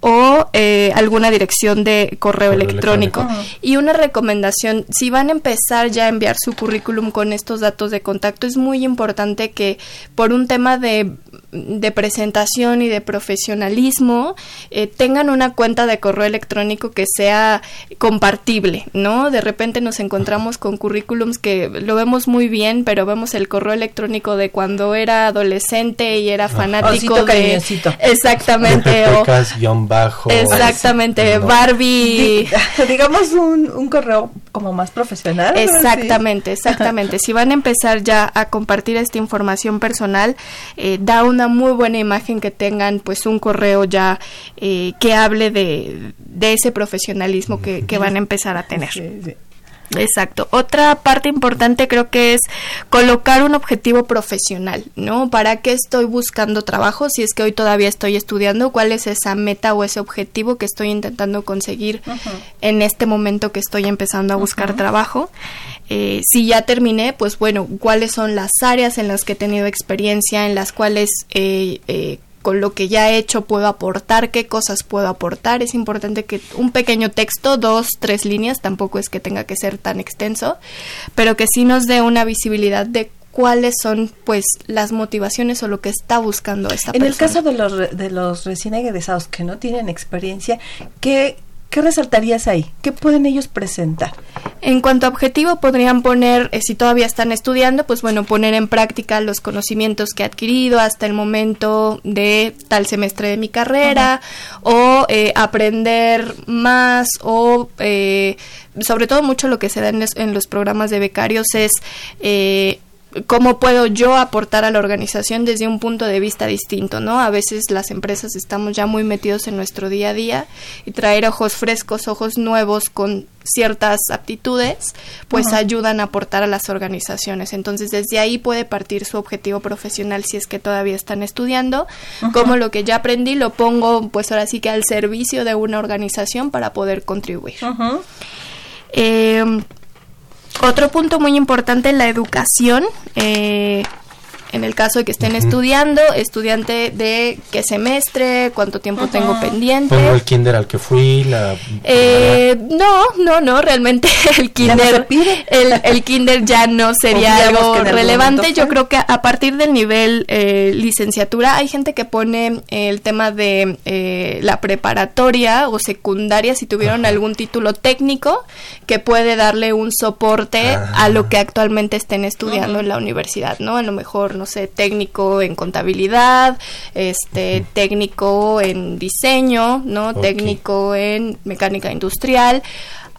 o eh, alguna dirección de correo, electrónico. Y una recomendación, si van a empezar ya a enviar su currículum con estos datos de contacto, es muy importante que por un tema de de presentación y de profesionalismo eh, tengan una cuenta de correo electrónico que sea compartible, ¿no? De repente nos encontramos con currículums que lo vemos muy bien, pero vemos el correo electrónico de cuando era adolescente y era fanático de exactamente <laughs> o bajo exactamente Barbie. <laughs> Digamos un, un, correo como más profesional exactamente <laughs> exactamente. Si van a empezar ya a compartir esta información personal eh, da una muy buena imagen que tengan pues un correo ya eh, que hable de, de ese profesionalismo que, que, van a empezar a tener Exacto. Otra parte importante creo que es colocar un objetivo profesional, ¿no? ¿Para qué estoy buscando trabajo? Si es que hoy todavía estoy estudiando, ¿cuál es esa meta o ese objetivo que estoy intentando conseguir en este momento que estoy empezando a buscar trabajo? Eh, si ya terminé, pues bueno, ¿cuáles son las áreas en las que he tenido experiencia, en las cuales eh, eh con lo que ya he hecho puedo aportar, qué cosas puedo aportar. Es importante que un pequeño texto, dos, tres líneas, tampoco es que tenga que ser tan extenso, pero que sí nos dé una visibilidad de cuáles son pues las motivaciones o lo que está buscando esta persona. En el caso de los de los recién egresados que no tienen experiencia, ¿qué ¿Qué resaltarías ahí? ¿Qué pueden ellos presentar? En cuanto a objetivo, podrían poner, eh, si todavía están estudiando, pues bueno, poner en práctica los conocimientos que he adquirido hasta el momento de tal semestre de mi carrera, o eh, aprender más, o eh, sobre todo mucho lo que se da en en los programas de becarios es cómo puedo yo aportar a la organización desde un punto de vista distinto, ¿no? A veces las empresas estamos ya muy metidos en nuestro día a día y traer ojos frescos, ojos nuevos con ciertas aptitudes, pues ayudan a aportar a las organizaciones. Entonces, desde ahí puede partir su objetivo profesional si es que todavía están estudiando, como lo que ya aprendí lo pongo pues ahora sí que al servicio de una organización para poder contribuir. Otro punto muy importante en la educación, eh, en el caso de que estén estudiando, estudiante de qué semestre, cuánto tiempo tengo pendiente. Pongo el kinder al que fui, la... Eh, no, no, no, realmente <laughs> el kinder, el, el, kinder ya no <laughs> sería algo relevante. Yo creo que a partir del nivel eh, licenciatura hay gente que pone el tema de eh, la preparatoria o secundaria si tuvieron algún título técnico que puede darle un soporte a lo que actualmente estén estudiando en la universidad, ¿no? A lo mejor no sé, técnico en contabilidad, este, técnico en diseño, ¿no? Técnico en mecánica industrial.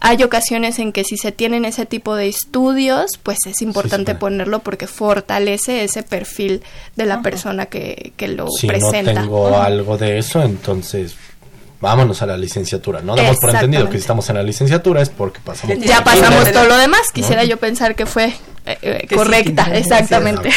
Hay ocasiones en que si se tienen ese tipo de estudios, pues es importante ponerlo porque fortalece ese perfil de la persona que, que lo presenta. Si no tengo algo de eso, entonces vámonos a la licenciatura, ¿no? Damos por entendido que si estamos en la licenciatura es porque pasamos. Ya pasamos todo lo demás, quisiera yo pensar que fue eh, eh, correcta, exactamente.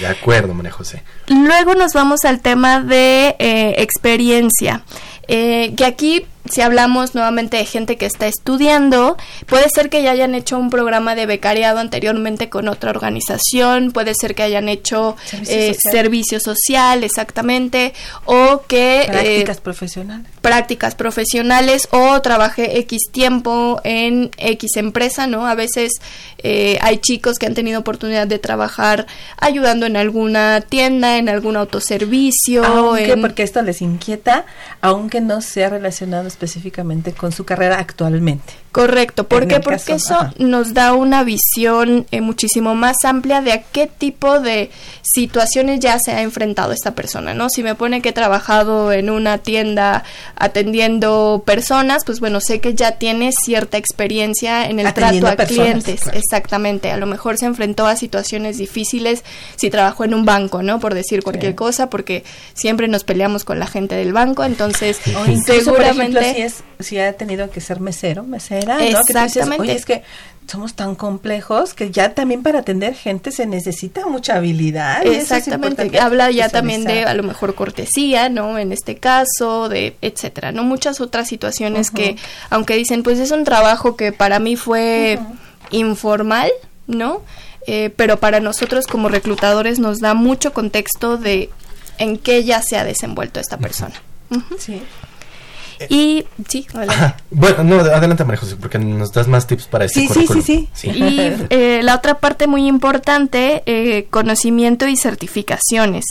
de acuerdo, María José. Luego nos vamos al tema de eh, experiencia, que aquí si hablamos nuevamente de gente que está estudiando, puede ser que ya hayan hecho un programa de becariado anteriormente con otra organización, puede ser que hayan hecho servicio, social. exactamente, o que... Prácticas profesionales. Prácticas profesionales o trabaje X tiempo en X empresa, ¿no? A veces hay chicos que han tenido oportunidad de trabajar ayudando en alguna tienda, en algún autoservicio. Aunque, porque esto les inquieta, aunque no sea relacionado específicamente con su carrera actualmente. Correcto, ¿por qué? Porque eso nos da una visión eh, muchísimo más amplia de a qué tipo de situaciones ya se ha enfrentado esta persona, ¿no? Si me pone que he trabajado en una tienda atendiendo personas, pues bueno, sé que ya tiene cierta experiencia en el trato a clientes, exactamente. A lo mejor se enfrentó a situaciones difíciles si trabajó en un banco, ¿no? Por decir cualquier cosa, porque siempre nos peleamos con la gente del banco, entonces seguramente si es si ha tenido que ser mesero, mesero Exactamente. es que somos tan complejos que ya también para atender gente se necesita mucha habilidad. Exactamente. Habla ya también de a lo mejor cortesía, ¿no? En este caso, de etcétera, ¿no? Muchas otras situaciones que, aunque dicen, pues es un trabajo que para mí fue informal, ¿no? eh, pero para nosotros como reclutadores nos da mucho contexto de en qué ya se ha desenvuelto esta persona. Sí. Y sí, adelante. Bueno, no, adelante María José, porque nos das más tips para este Sí, sí, sí, sí. Y eh, la otra parte muy importante, eh, conocimiento y certificaciones.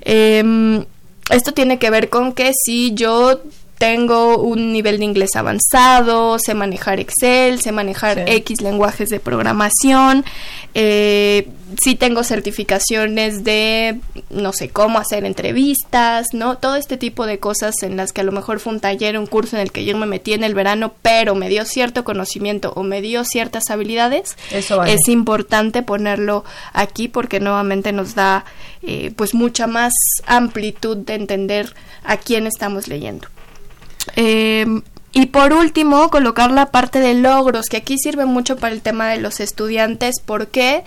Em, esto tiene que ver con que si yo tengo un nivel de inglés avanzado, sé manejar Excel, sé manejar Sí. X lenguajes de programación, eh, sí tengo certificaciones de, no sé, cómo hacer entrevistas, ¿no? Todo este tipo de cosas en las que a lo mejor fue un taller, un curso en el que yo me metí en el verano, pero me dio cierto conocimiento o me dio ciertas habilidades, Eso vale. es importante ponerlo aquí porque nuevamente nos da eh, pues mucha más amplitud de entender a quién estamos leyendo. Eh, y por último, colocar la parte de logros, que aquí sirve mucho para el tema de los estudiantes. ¿Por qué?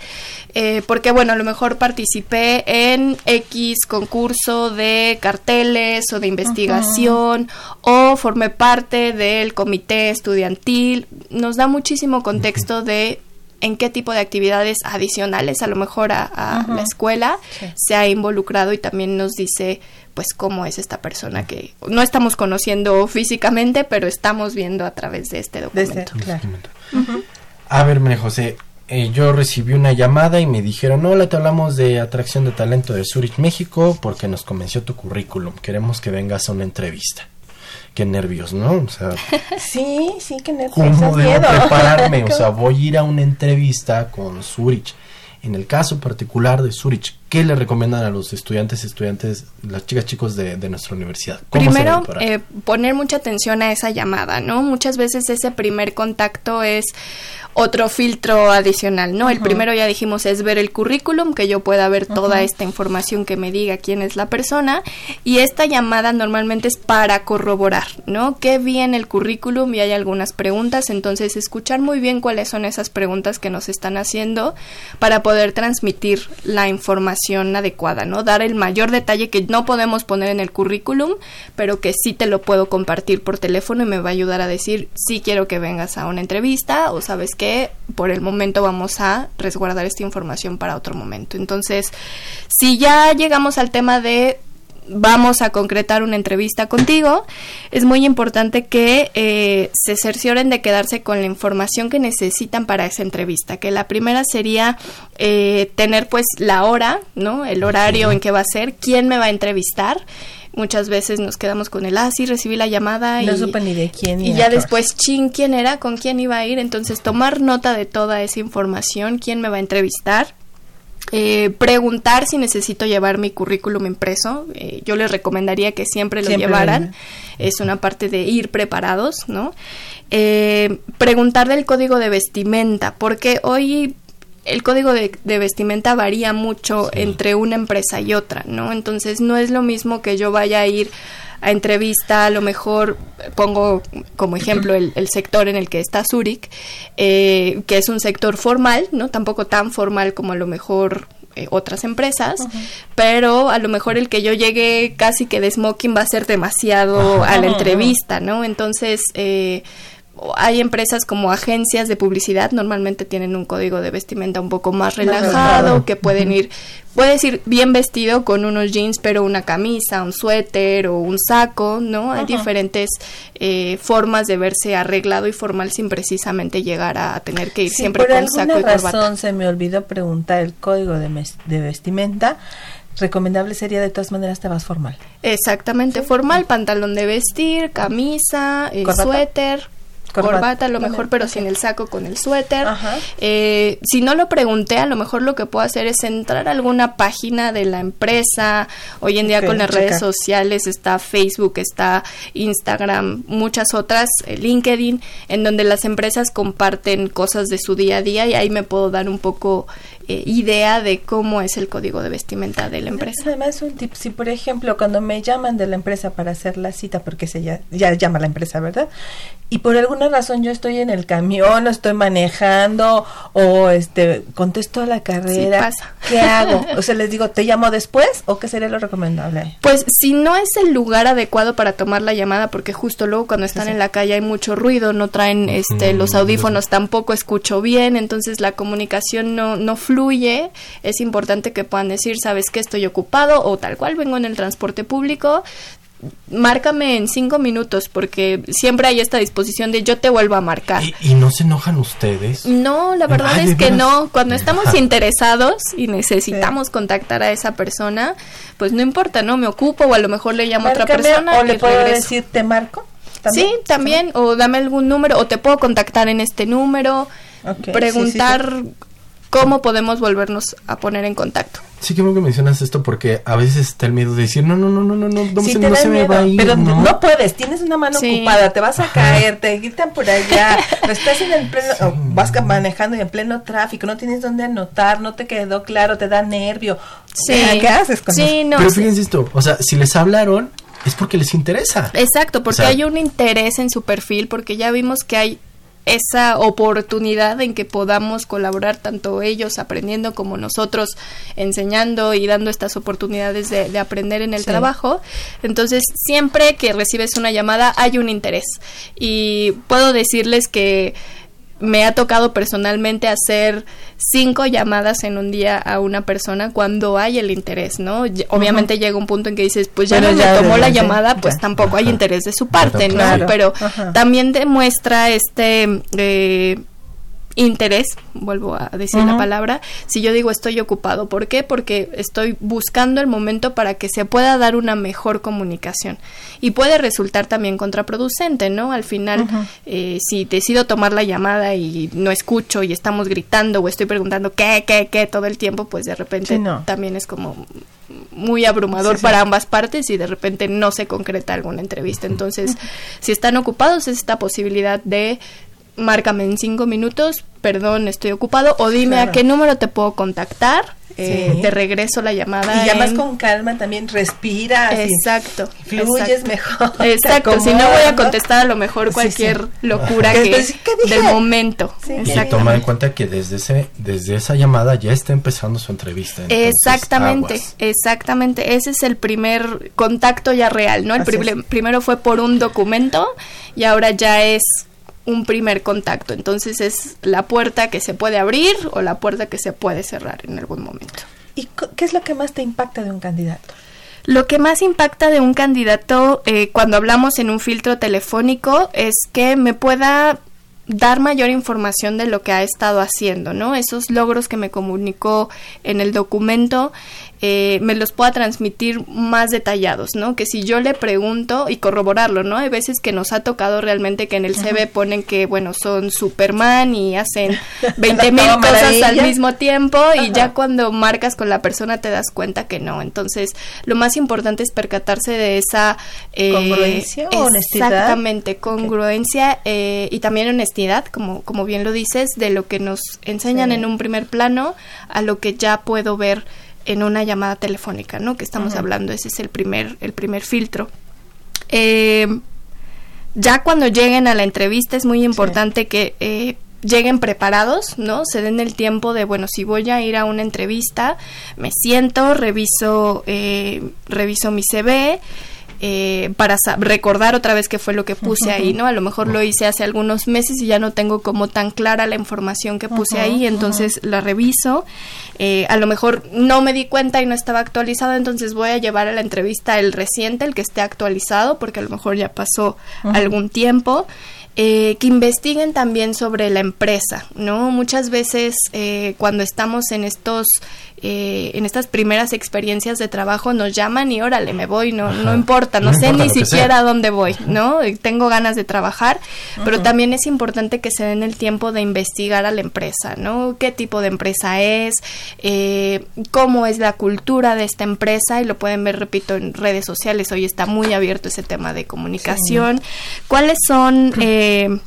Eh, porque, bueno, a lo mejor participé en X concurso de carteles o de investigación o formé parte del comité estudiantil. Nos da muchísimo contexto de en qué tipo de actividades adicionales a lo mejor a, la escuela Sí. se ha involucrado y también nos dice pues cómo es esta persona que no estamos conociendo físicamente pero estamos viendo a través de este Desde, documento. claro. A ver, María José, eh, yo recibí una llamada y me dijeron, hola, te hablamos de atracción de talento de Zurich, México, porque nos convenció tu currículum. Queremos que vengas a una entrevista. Qué nervios, ¿no? O sea, <laughs> Sí, sí, que nervios. ¿cómo debo miedo. prepararme? O sea, <laughs> voy a ir a una entrevista con Zurich. En el caso particular de Zurich, ¿qué le recomiendan a los estudiantes, estudiantes, las chicas, chicos de, de nuestra universidad? ¿Cómo se Primero, eh, poner mucha atención a esa llamada, ¿no? Muchas veces ese primer contacto es otro filtro adicional, ¿no? El primero ya dijimos es ver el currículum, que yo pueda ver toda esta información que me diga quién es la persona y esta llamada normalmente es para corroborar, ¿no? ¿Qué vi en el currículum y hay algunas preguntas? Entonces, escuchar muy bien cuáles son esas preguntas que nos están haciendo para poder transmitir la información adecuada, ¿no? Dar el mayor detalle que no podemos poner en el currículum, pero que sí te lo puedo compartir por teléfono y me va a ayudar a decir si quiero que vengas a una entrevista o sabes que por el momento vamos a resguardar esta información para otro momento. Entonces, si ya llegamos al tema de vamos a concretar una entrevista contigo, es muy importante que eh, se cercioren de quedarse con la información que necesitan para esa entrevista, que la primera sería eh, tener pues la hora, ¿no? El horario en que va a ser, quién me va a entrevistar. Muchas veces nos quedamos con el, ah, sí, recibí la llamada No y, supe ni de quién. y ya después, chin, quién era, con quién iba a ir. Entonces, tomar nota de toda esa información, quién me va a entrevistar. Eh, preguntar si necesito llevar mi currículum impreso. Eh, yo les recomendaría que siempre lo Siempre llevaran. Es una parte de ir preparados, ¿no? Eh, preguntar del código de vestimenta, porque hoy el código de, de vestimenta varía mucho entre una empresa y otra, ¿no? Entonces no es lo mismo que yo vaya a ir a entrevista, a lo mejor pongo como ejemplo el, el sector en el que está Zurich, eh, que es un sector formal, ¿no? Tampoco tan formal como a lo mejor eh, otras empresas, pero a lo mejor el que yo llegue casi que de smoking va a ser demasiado a la entrevista, ¿no? Entonces, eh, hay empresas como agencias de publicidad, normalmente tienen un código de vestimenta un poco más relajado, que pueden ir, puedes ir bien vestido con unos jeans, pero una camisa, un suéter o un saco, ¿no? Hay Ajá. diferentes eh, formas de verse arreglado y formal sin precisamente llegar a tener que ir Si siempre con saco y razón corbata. se me olvidó preguntar el código de, mes- de vestimenta, recomendable sería de todas maneras te vas formal. Exactamente, formal, pantalón de vestir, camisa, eh, suéter, Corbata, a lo mejor, pero sin el saco, con el suéter. Ajá. Eh, si no lo pregunté, a lo mejor lo que puedo hacer es entrar a alguna página de la empresa. Hoy en día con las redes sociales está Facebook, está Instagram, muchas otras, eh, LinkedIn, en donde las empresas comparten cosas de su día a día y ahí me puedo dar un poco eh, idea de cómo es el código de vestimenta de la empresa. Además, un tip, si por ejemplo cuando me llaman de la empresa para hacer la cita, porque se ya, ya llama la empresa, ¿verdad? Y por alguna razón yo estoy en el camión, o estoy manejando, o este contesto a la carrera, ¿qué hago? <laughs> O sea, les digo, ¿te llamo después o qué sería lo recomendable? Pues si no es el lugar adecuado para tomar la llamada, porque justo luego cuando están en la calle hay mucho ruido, no traen este los audífonos, tampoco escucho bien, entonces la comunicación no, no fluye, es importante que puedan decir, sabes que estoy ocupado o tal cual vengo en el transporte público, márcame en cinco minutos porque siempre hay esta disposición de yo te vuelvo a marcar. ¿Y, no se enojan ustedes? No, la verdad es que no. Cuando estamos interesados y necesitamos contactar a esa persona, pues no importa, ¿no? Me ocupo o a lo mejor le llamo a otra persona. O le puedo decir te marco. Sí, también, o dame algún número, o te puedo contactar en este número, preguntar cómo podemos volvernos a poner en contacto. Sí, qué bueno que mencionas esto porque a veces está el miedo de decir, no, no, no, no, no, no, no, se, no se me va a ir. Pero no, puedes, tienes una mano ocupada, te vas a caer, te gritan por allá, <laughs> estás en el pleno, vas manejando en pleno tráfico, no tienes dónde anotar, no te quedó claro, te da nervio. Sí. ¿Qué haces con sí, No, Pero fíjense esto, o sea, si les hablaron, es porque les interesa. Exacto, porque hay un interés en su perfil, porque ya vimos que hay esa oportunidad en que podamos colaborar tanto ellos aprendiendo como nosotros enseñando y dando estas oportunidades de, aprender en el trabajo. Entonces, siempre que recibes una llamada hay un interés. Y puedo decirles que me ha tocado personalmente hacer cinco llamadas en un día a una persona cuando hay el interés, ¿no? Obviamente llega un punto en que dices, pues ya no me tomó la llamada, pues tampoco hay interés de su parte, ¿no? Pero también demuestra este eh, interés, vuelvo a decir la palabra, si yo digo estoy ocupado. ¿Por qué? Porque estoy buscando el momento para que se pueda dar una mejor comunicación. Y puede resultar también contraproducente, ¿no? Al final, eh, si decido tomar la llamada y no escucho y estamos gritando o estoy preguntando qué, qué, qué todo el tiempo, pues de repente también es como muy abrumador para ambas partes y de repente no se concreta alguna entrevista. Entonces, si están ocupados, es esta posibilidad de márcame en cinco minutos, perdón, estoy ocupado, o dime a qué número te puedo contactar, eh, te regreso la llamada. Y llamas con calma también, respira. Exacto. Fluyes mejor. Exacto, si no voy a contestar a lo mejor cualquier locura que del momento. Y toma en cuenta que desde ese desde esa llamada ya está empezando su entrevista. exactamente, exactamente. Ese es el primer contacto ya real, ¿no? El primero fue por un documento y ahora ya es un primer contacto. Entonces es la puerta que se puede abrir o la puerta que se puede cerrar en algún momento. ¿Y qué es lo que más te impacta de un candidato? Lo que más impacta de un candidato eh, cuando hablamos en un filtro telefónico es que me pueda dar mayor información de lo que ha estado haciendo, ¿no? Esos logros que me comunicó en el documento eh, me los pueda transmitir más detallados, ¿no? Que si yo le pregunto y corroborarlo, ¿no? Hay veces que nos ha tocado realmente que en el CV ponen que, bueno, son Superman y hacen <laughs> 20 mil cosas al mismo tiempo y ya cuando marcas con la persona te das cuenta que no. Entonces, lo más importante es percatarse de esa... Eh, ¿Congruencia o honestidad? Exactamente, congruencia eh, y también honestidad, como, como bien lo dices, de lo que nos enseñan en un primer plano a lo que ya puedo ver en una llamada telefónica, ¿no? Que estamos hablando, ese es el primer, el primer filtro. Eh, ya cuando lleguen a la entrevista es muy importante que eh, lleguen preparados, ¿no? Se den el tiempo de, bueno, si voy a ir a una entrevista, me siento, reviso, eh, reviso mi CV, eh, para recordar otra vez qué fue lo que puse ahí, ¿no? A lo mejor lo hice hace algunos meses y ya no tengo como tan clara la información que puse ahí, entonces la reviso. Eh, a lo mejor no me di cuenta y no estaba actualizado, entonces voy a llevar a la entrevista el reciente, el que esté actualizado, porque a lo mejor ya pasó algún tiempo. Eh, que investiguen también sobre la empresa, ¿no? Muchas veces eh, cuando estamos en estos eh, en estas primeras experiencias de trabajo nos llaman y órale, me voy, no, no importa, no, sé ni siquiera dónde voy, ¿no? Tengo ganas de trabajar, pero también es importante que se den el tiempo de investigar a la empresa, ¿no? ¿Qué tipo de empresa es? Eh, ¿Cómo es la cultura de esta empresa? Y lo pueden ver, repito, en redes sociales, hoy está muy abierto ese tema de comunicación. ¿Cuáles son... Eh,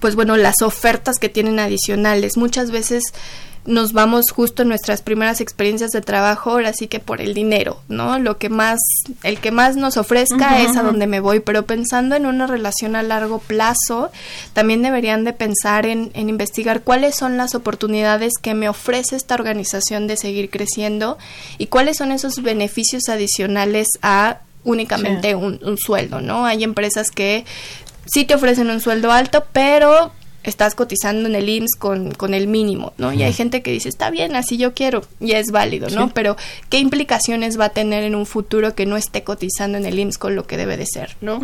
pues bueno, las ofertas que tienen adicionales. Muchas veces nos vamos justo en nuestras primeras experiencias de trabajo, ahora sí que por el dinero, ¿no? Lo que más, el que más nos ofrezca es a donde me voy, pero pensando en una relación a largo plazo, también deberían de pensar en, en investigar cuáles son las oportunidades que me ofrece esta organización de seguir creciendo y cuáles son esos beneficios adicionales a únicamente un, un sueldo, ¿no? Hay empresas que sí te ofrecen un sueldo alto, pero estás cotizando en el IMSS con, con el mínimo, ¿no? Y hay gente que dice, está bien, así yo quiero, y es válido, ¿no? Sí. Pero, ¿qué implicaciones va a tener en un futuro que no esté cotizando en el IMSS con lo que debe de ser, ¿no?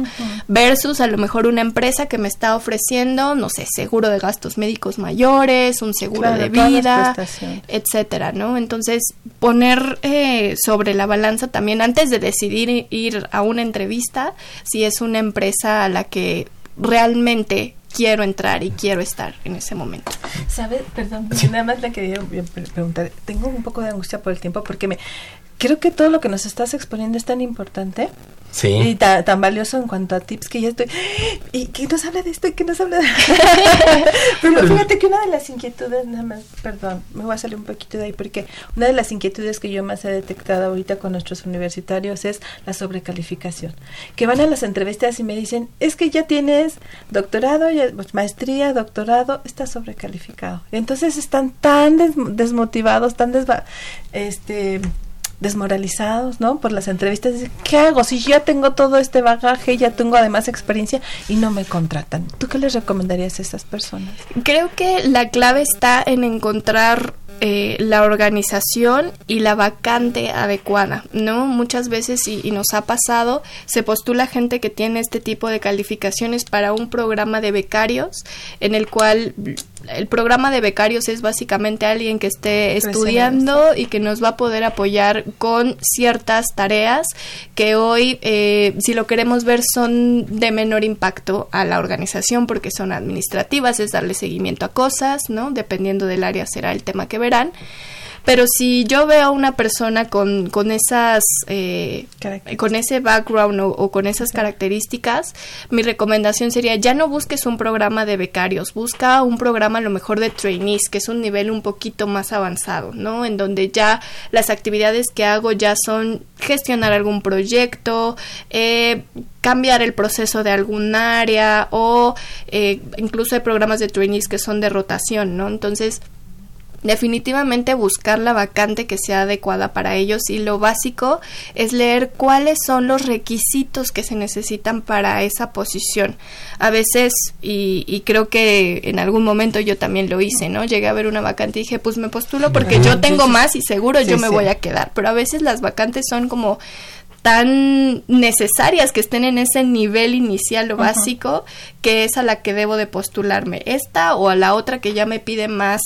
Versus a lo mejor una empresa que me está ofreciendo, no sé, seguro de gastos médicos mayores, un seguro Claro, de vida, etcétera, ¿no? Entonces, poner eh, sobre la balanza también antes de decidir ir a una entrevista, si es una empresa a la que realmente quiero entrar y quiero estar en ese momento. ¿Sabes? Perdón, <laughs> nada más le quería pre- preguntar. Tengo un poco de angustia por el tiempo porque me creo que todo lo que nos estás exponiendo es tan importante y ta- tan valioso en cuanto a tips que ya estoy. <gasps> ¿Y que nos habla de esto? ¿Y que nos habla de.? <laughs> Pero fíjate que una de las inquietudes, nada más, perdón, me voy a salir un poquito de ahí porque una de las inquietudes que yo más he detectado ahorita con nuestros universitarios es la sobrecalificación. Que van a las entrevistas y me dicen, es que ya tienes doctorado, ya- pues, maestría, doctorado, estás sobrecalificado. Entonces están tan des- desmotivados, tan desva este desmoralizados, ¿no? Por las entrevistas. ¿Qué hago? Si ya tengo todo este bagaje, ya tengo además experiencia y no me contratan. ¿Tú qué les recomendarías a esas personas? Creo que la clave está en encontrar eh, la organización y la vacante adecuada, ¿no? Muchas veces, y, y nos ha pasado, se postula gente que tiene este tipo de calificaciones para un programa de becarios, en el cual el programa de becarios es básicamente alguien que esté estudiando y que nos va a poder apoyar con ciertas tareas que hoy, eh, si lo queremos ver, son de menor impacto a la organización porque son administrativas, es darle seguimiento a cosas, ¿no? Dependiendo del área será el tema que Pero si yo veo a una persona con, con esas eh, con ese background o, o con esas características, mi recomendación sería ya no busques un programa de becarios, busca un programa a lo mejor de trainees, que es un nivel un poquito más avanzado, ¿no? En donde ya las actividades que hago ya son gestionar algún proyecto, eh, cambiar el proceso de algún área o eh, incluso hay programas de trainees que son de rotación, ¿no? Entonces, definitivamente buscar la vacante que sea adecuada para ellos y lo básico es leer cuáles son los requisitos que se necesitan para esa posición. A veces, y, y creo que en algún momento yo también lo hice, ¿no? Llegué a ver una vacante y dije, pues me postulo porque yo tengo más y seguro Sí, yo me sí. voy a quedar, pero a veces las vacantes son como tan necesarias que estén en ese nivel inicial o básico que es a la que debo de postularme esta o a la otra que ya me pide más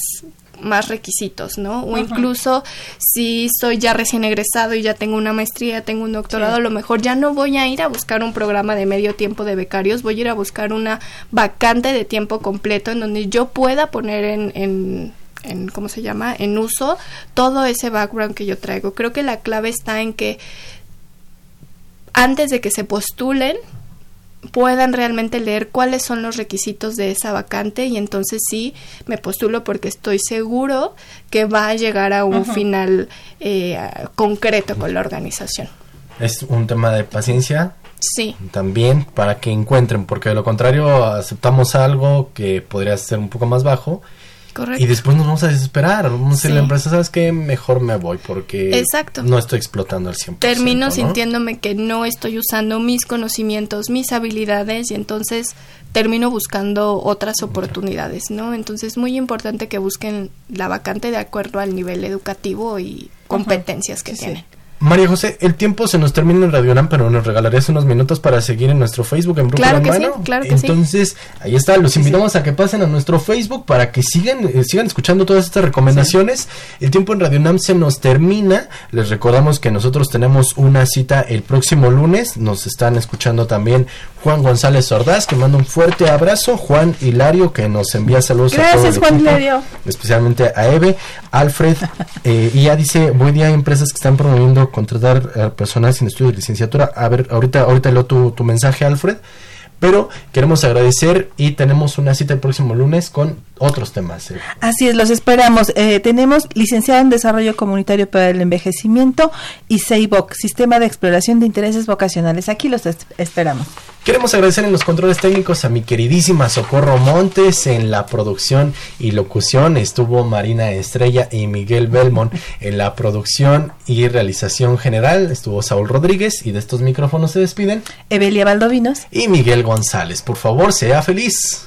más requisitos, ¿no? O incluso si soy ya recién egresado y ya tengo una maestría, tengo un doctorado, Sí. a lo mejor ya no voy a ir a buscar un programa de medio tiempo de becarios, voy a ir a buscar una vacante de tiempo completo en donde yo pueda poner en, en en cómo se llama en uso todo ese background que yo traigo creo que la clave está en que antes de que se postulen puedan realmente leer cuáles son los requisitos de esa vacante y entonces sí me postulo porque estoy seguro que va a llegar a un final eh, concreto con la organización. Es un tema de paciencia Sí, también para que encuentren, porque de lo contrario aceptamos algo que podría ser un poco más bajo correcto. y después nos vamos a desesperar. Vamos a a la Sí. empresa, ¿sabes qué? Mejor me voy porque Exacto. no estoy explotando al 100%. Termino ¿no? sintiéndome que no estoy usando mis conocimientos, mis habilidades y entonces termino buscando otras oportunidades, ¿no? Entonces es muy importante que busquen la vacante de acuerdo al nivel educativo y competencias que tienen. María José, el tiempo se nos termina en Radio Nam, pero nos regalarías unos minutos para seguir en nuestro Facebook en Brújula Claro que sí, claro que sí. Entonces, ahí está, los invitamos a que pasen a nuestro Facebook para que sigan eh, sigan escuchando todas estas recomendaciones. El tiempo en Radio Nam se nos termina. Les recordamos que nosotros tenemos una cita el próximo lunes. Nos están escuchando también Juan González Ordaz, que manda un fuerte abrazo. Juan Hilario, que nos envía saludos a todo Gracias, Juan Hilario. especialmente a Eve, Alfred, eh, y ya dice, buen día, hay empresas que están promoviendo contratar a personal sin estudio de licenciatura. A ver, ahorita, ahorita leo tu, tu mensaje, Alfred, pero queremos agradecer y tenemos una cita el próximo lunes con otros temas. eh. Así es, los esperamos. Eh, tenemos licenciado en Desarrollo Comunitario para el Envejecimiento y CEIVOC, Sistema de Exploración de Intereses Vocacionales. Aquí los es- esperamos. Queremos agradecer en los controles técnicos a mi queridísima Socorro Montes en la producción y locución. Estuvo Marina Estrella y Miguel Belmont en la producción y realización general. Estuvo Saúl Rodríguez y de estos micrófonos se despiden. Evelia Valdovinos. Y Miguel González. Por favor, sea feliz.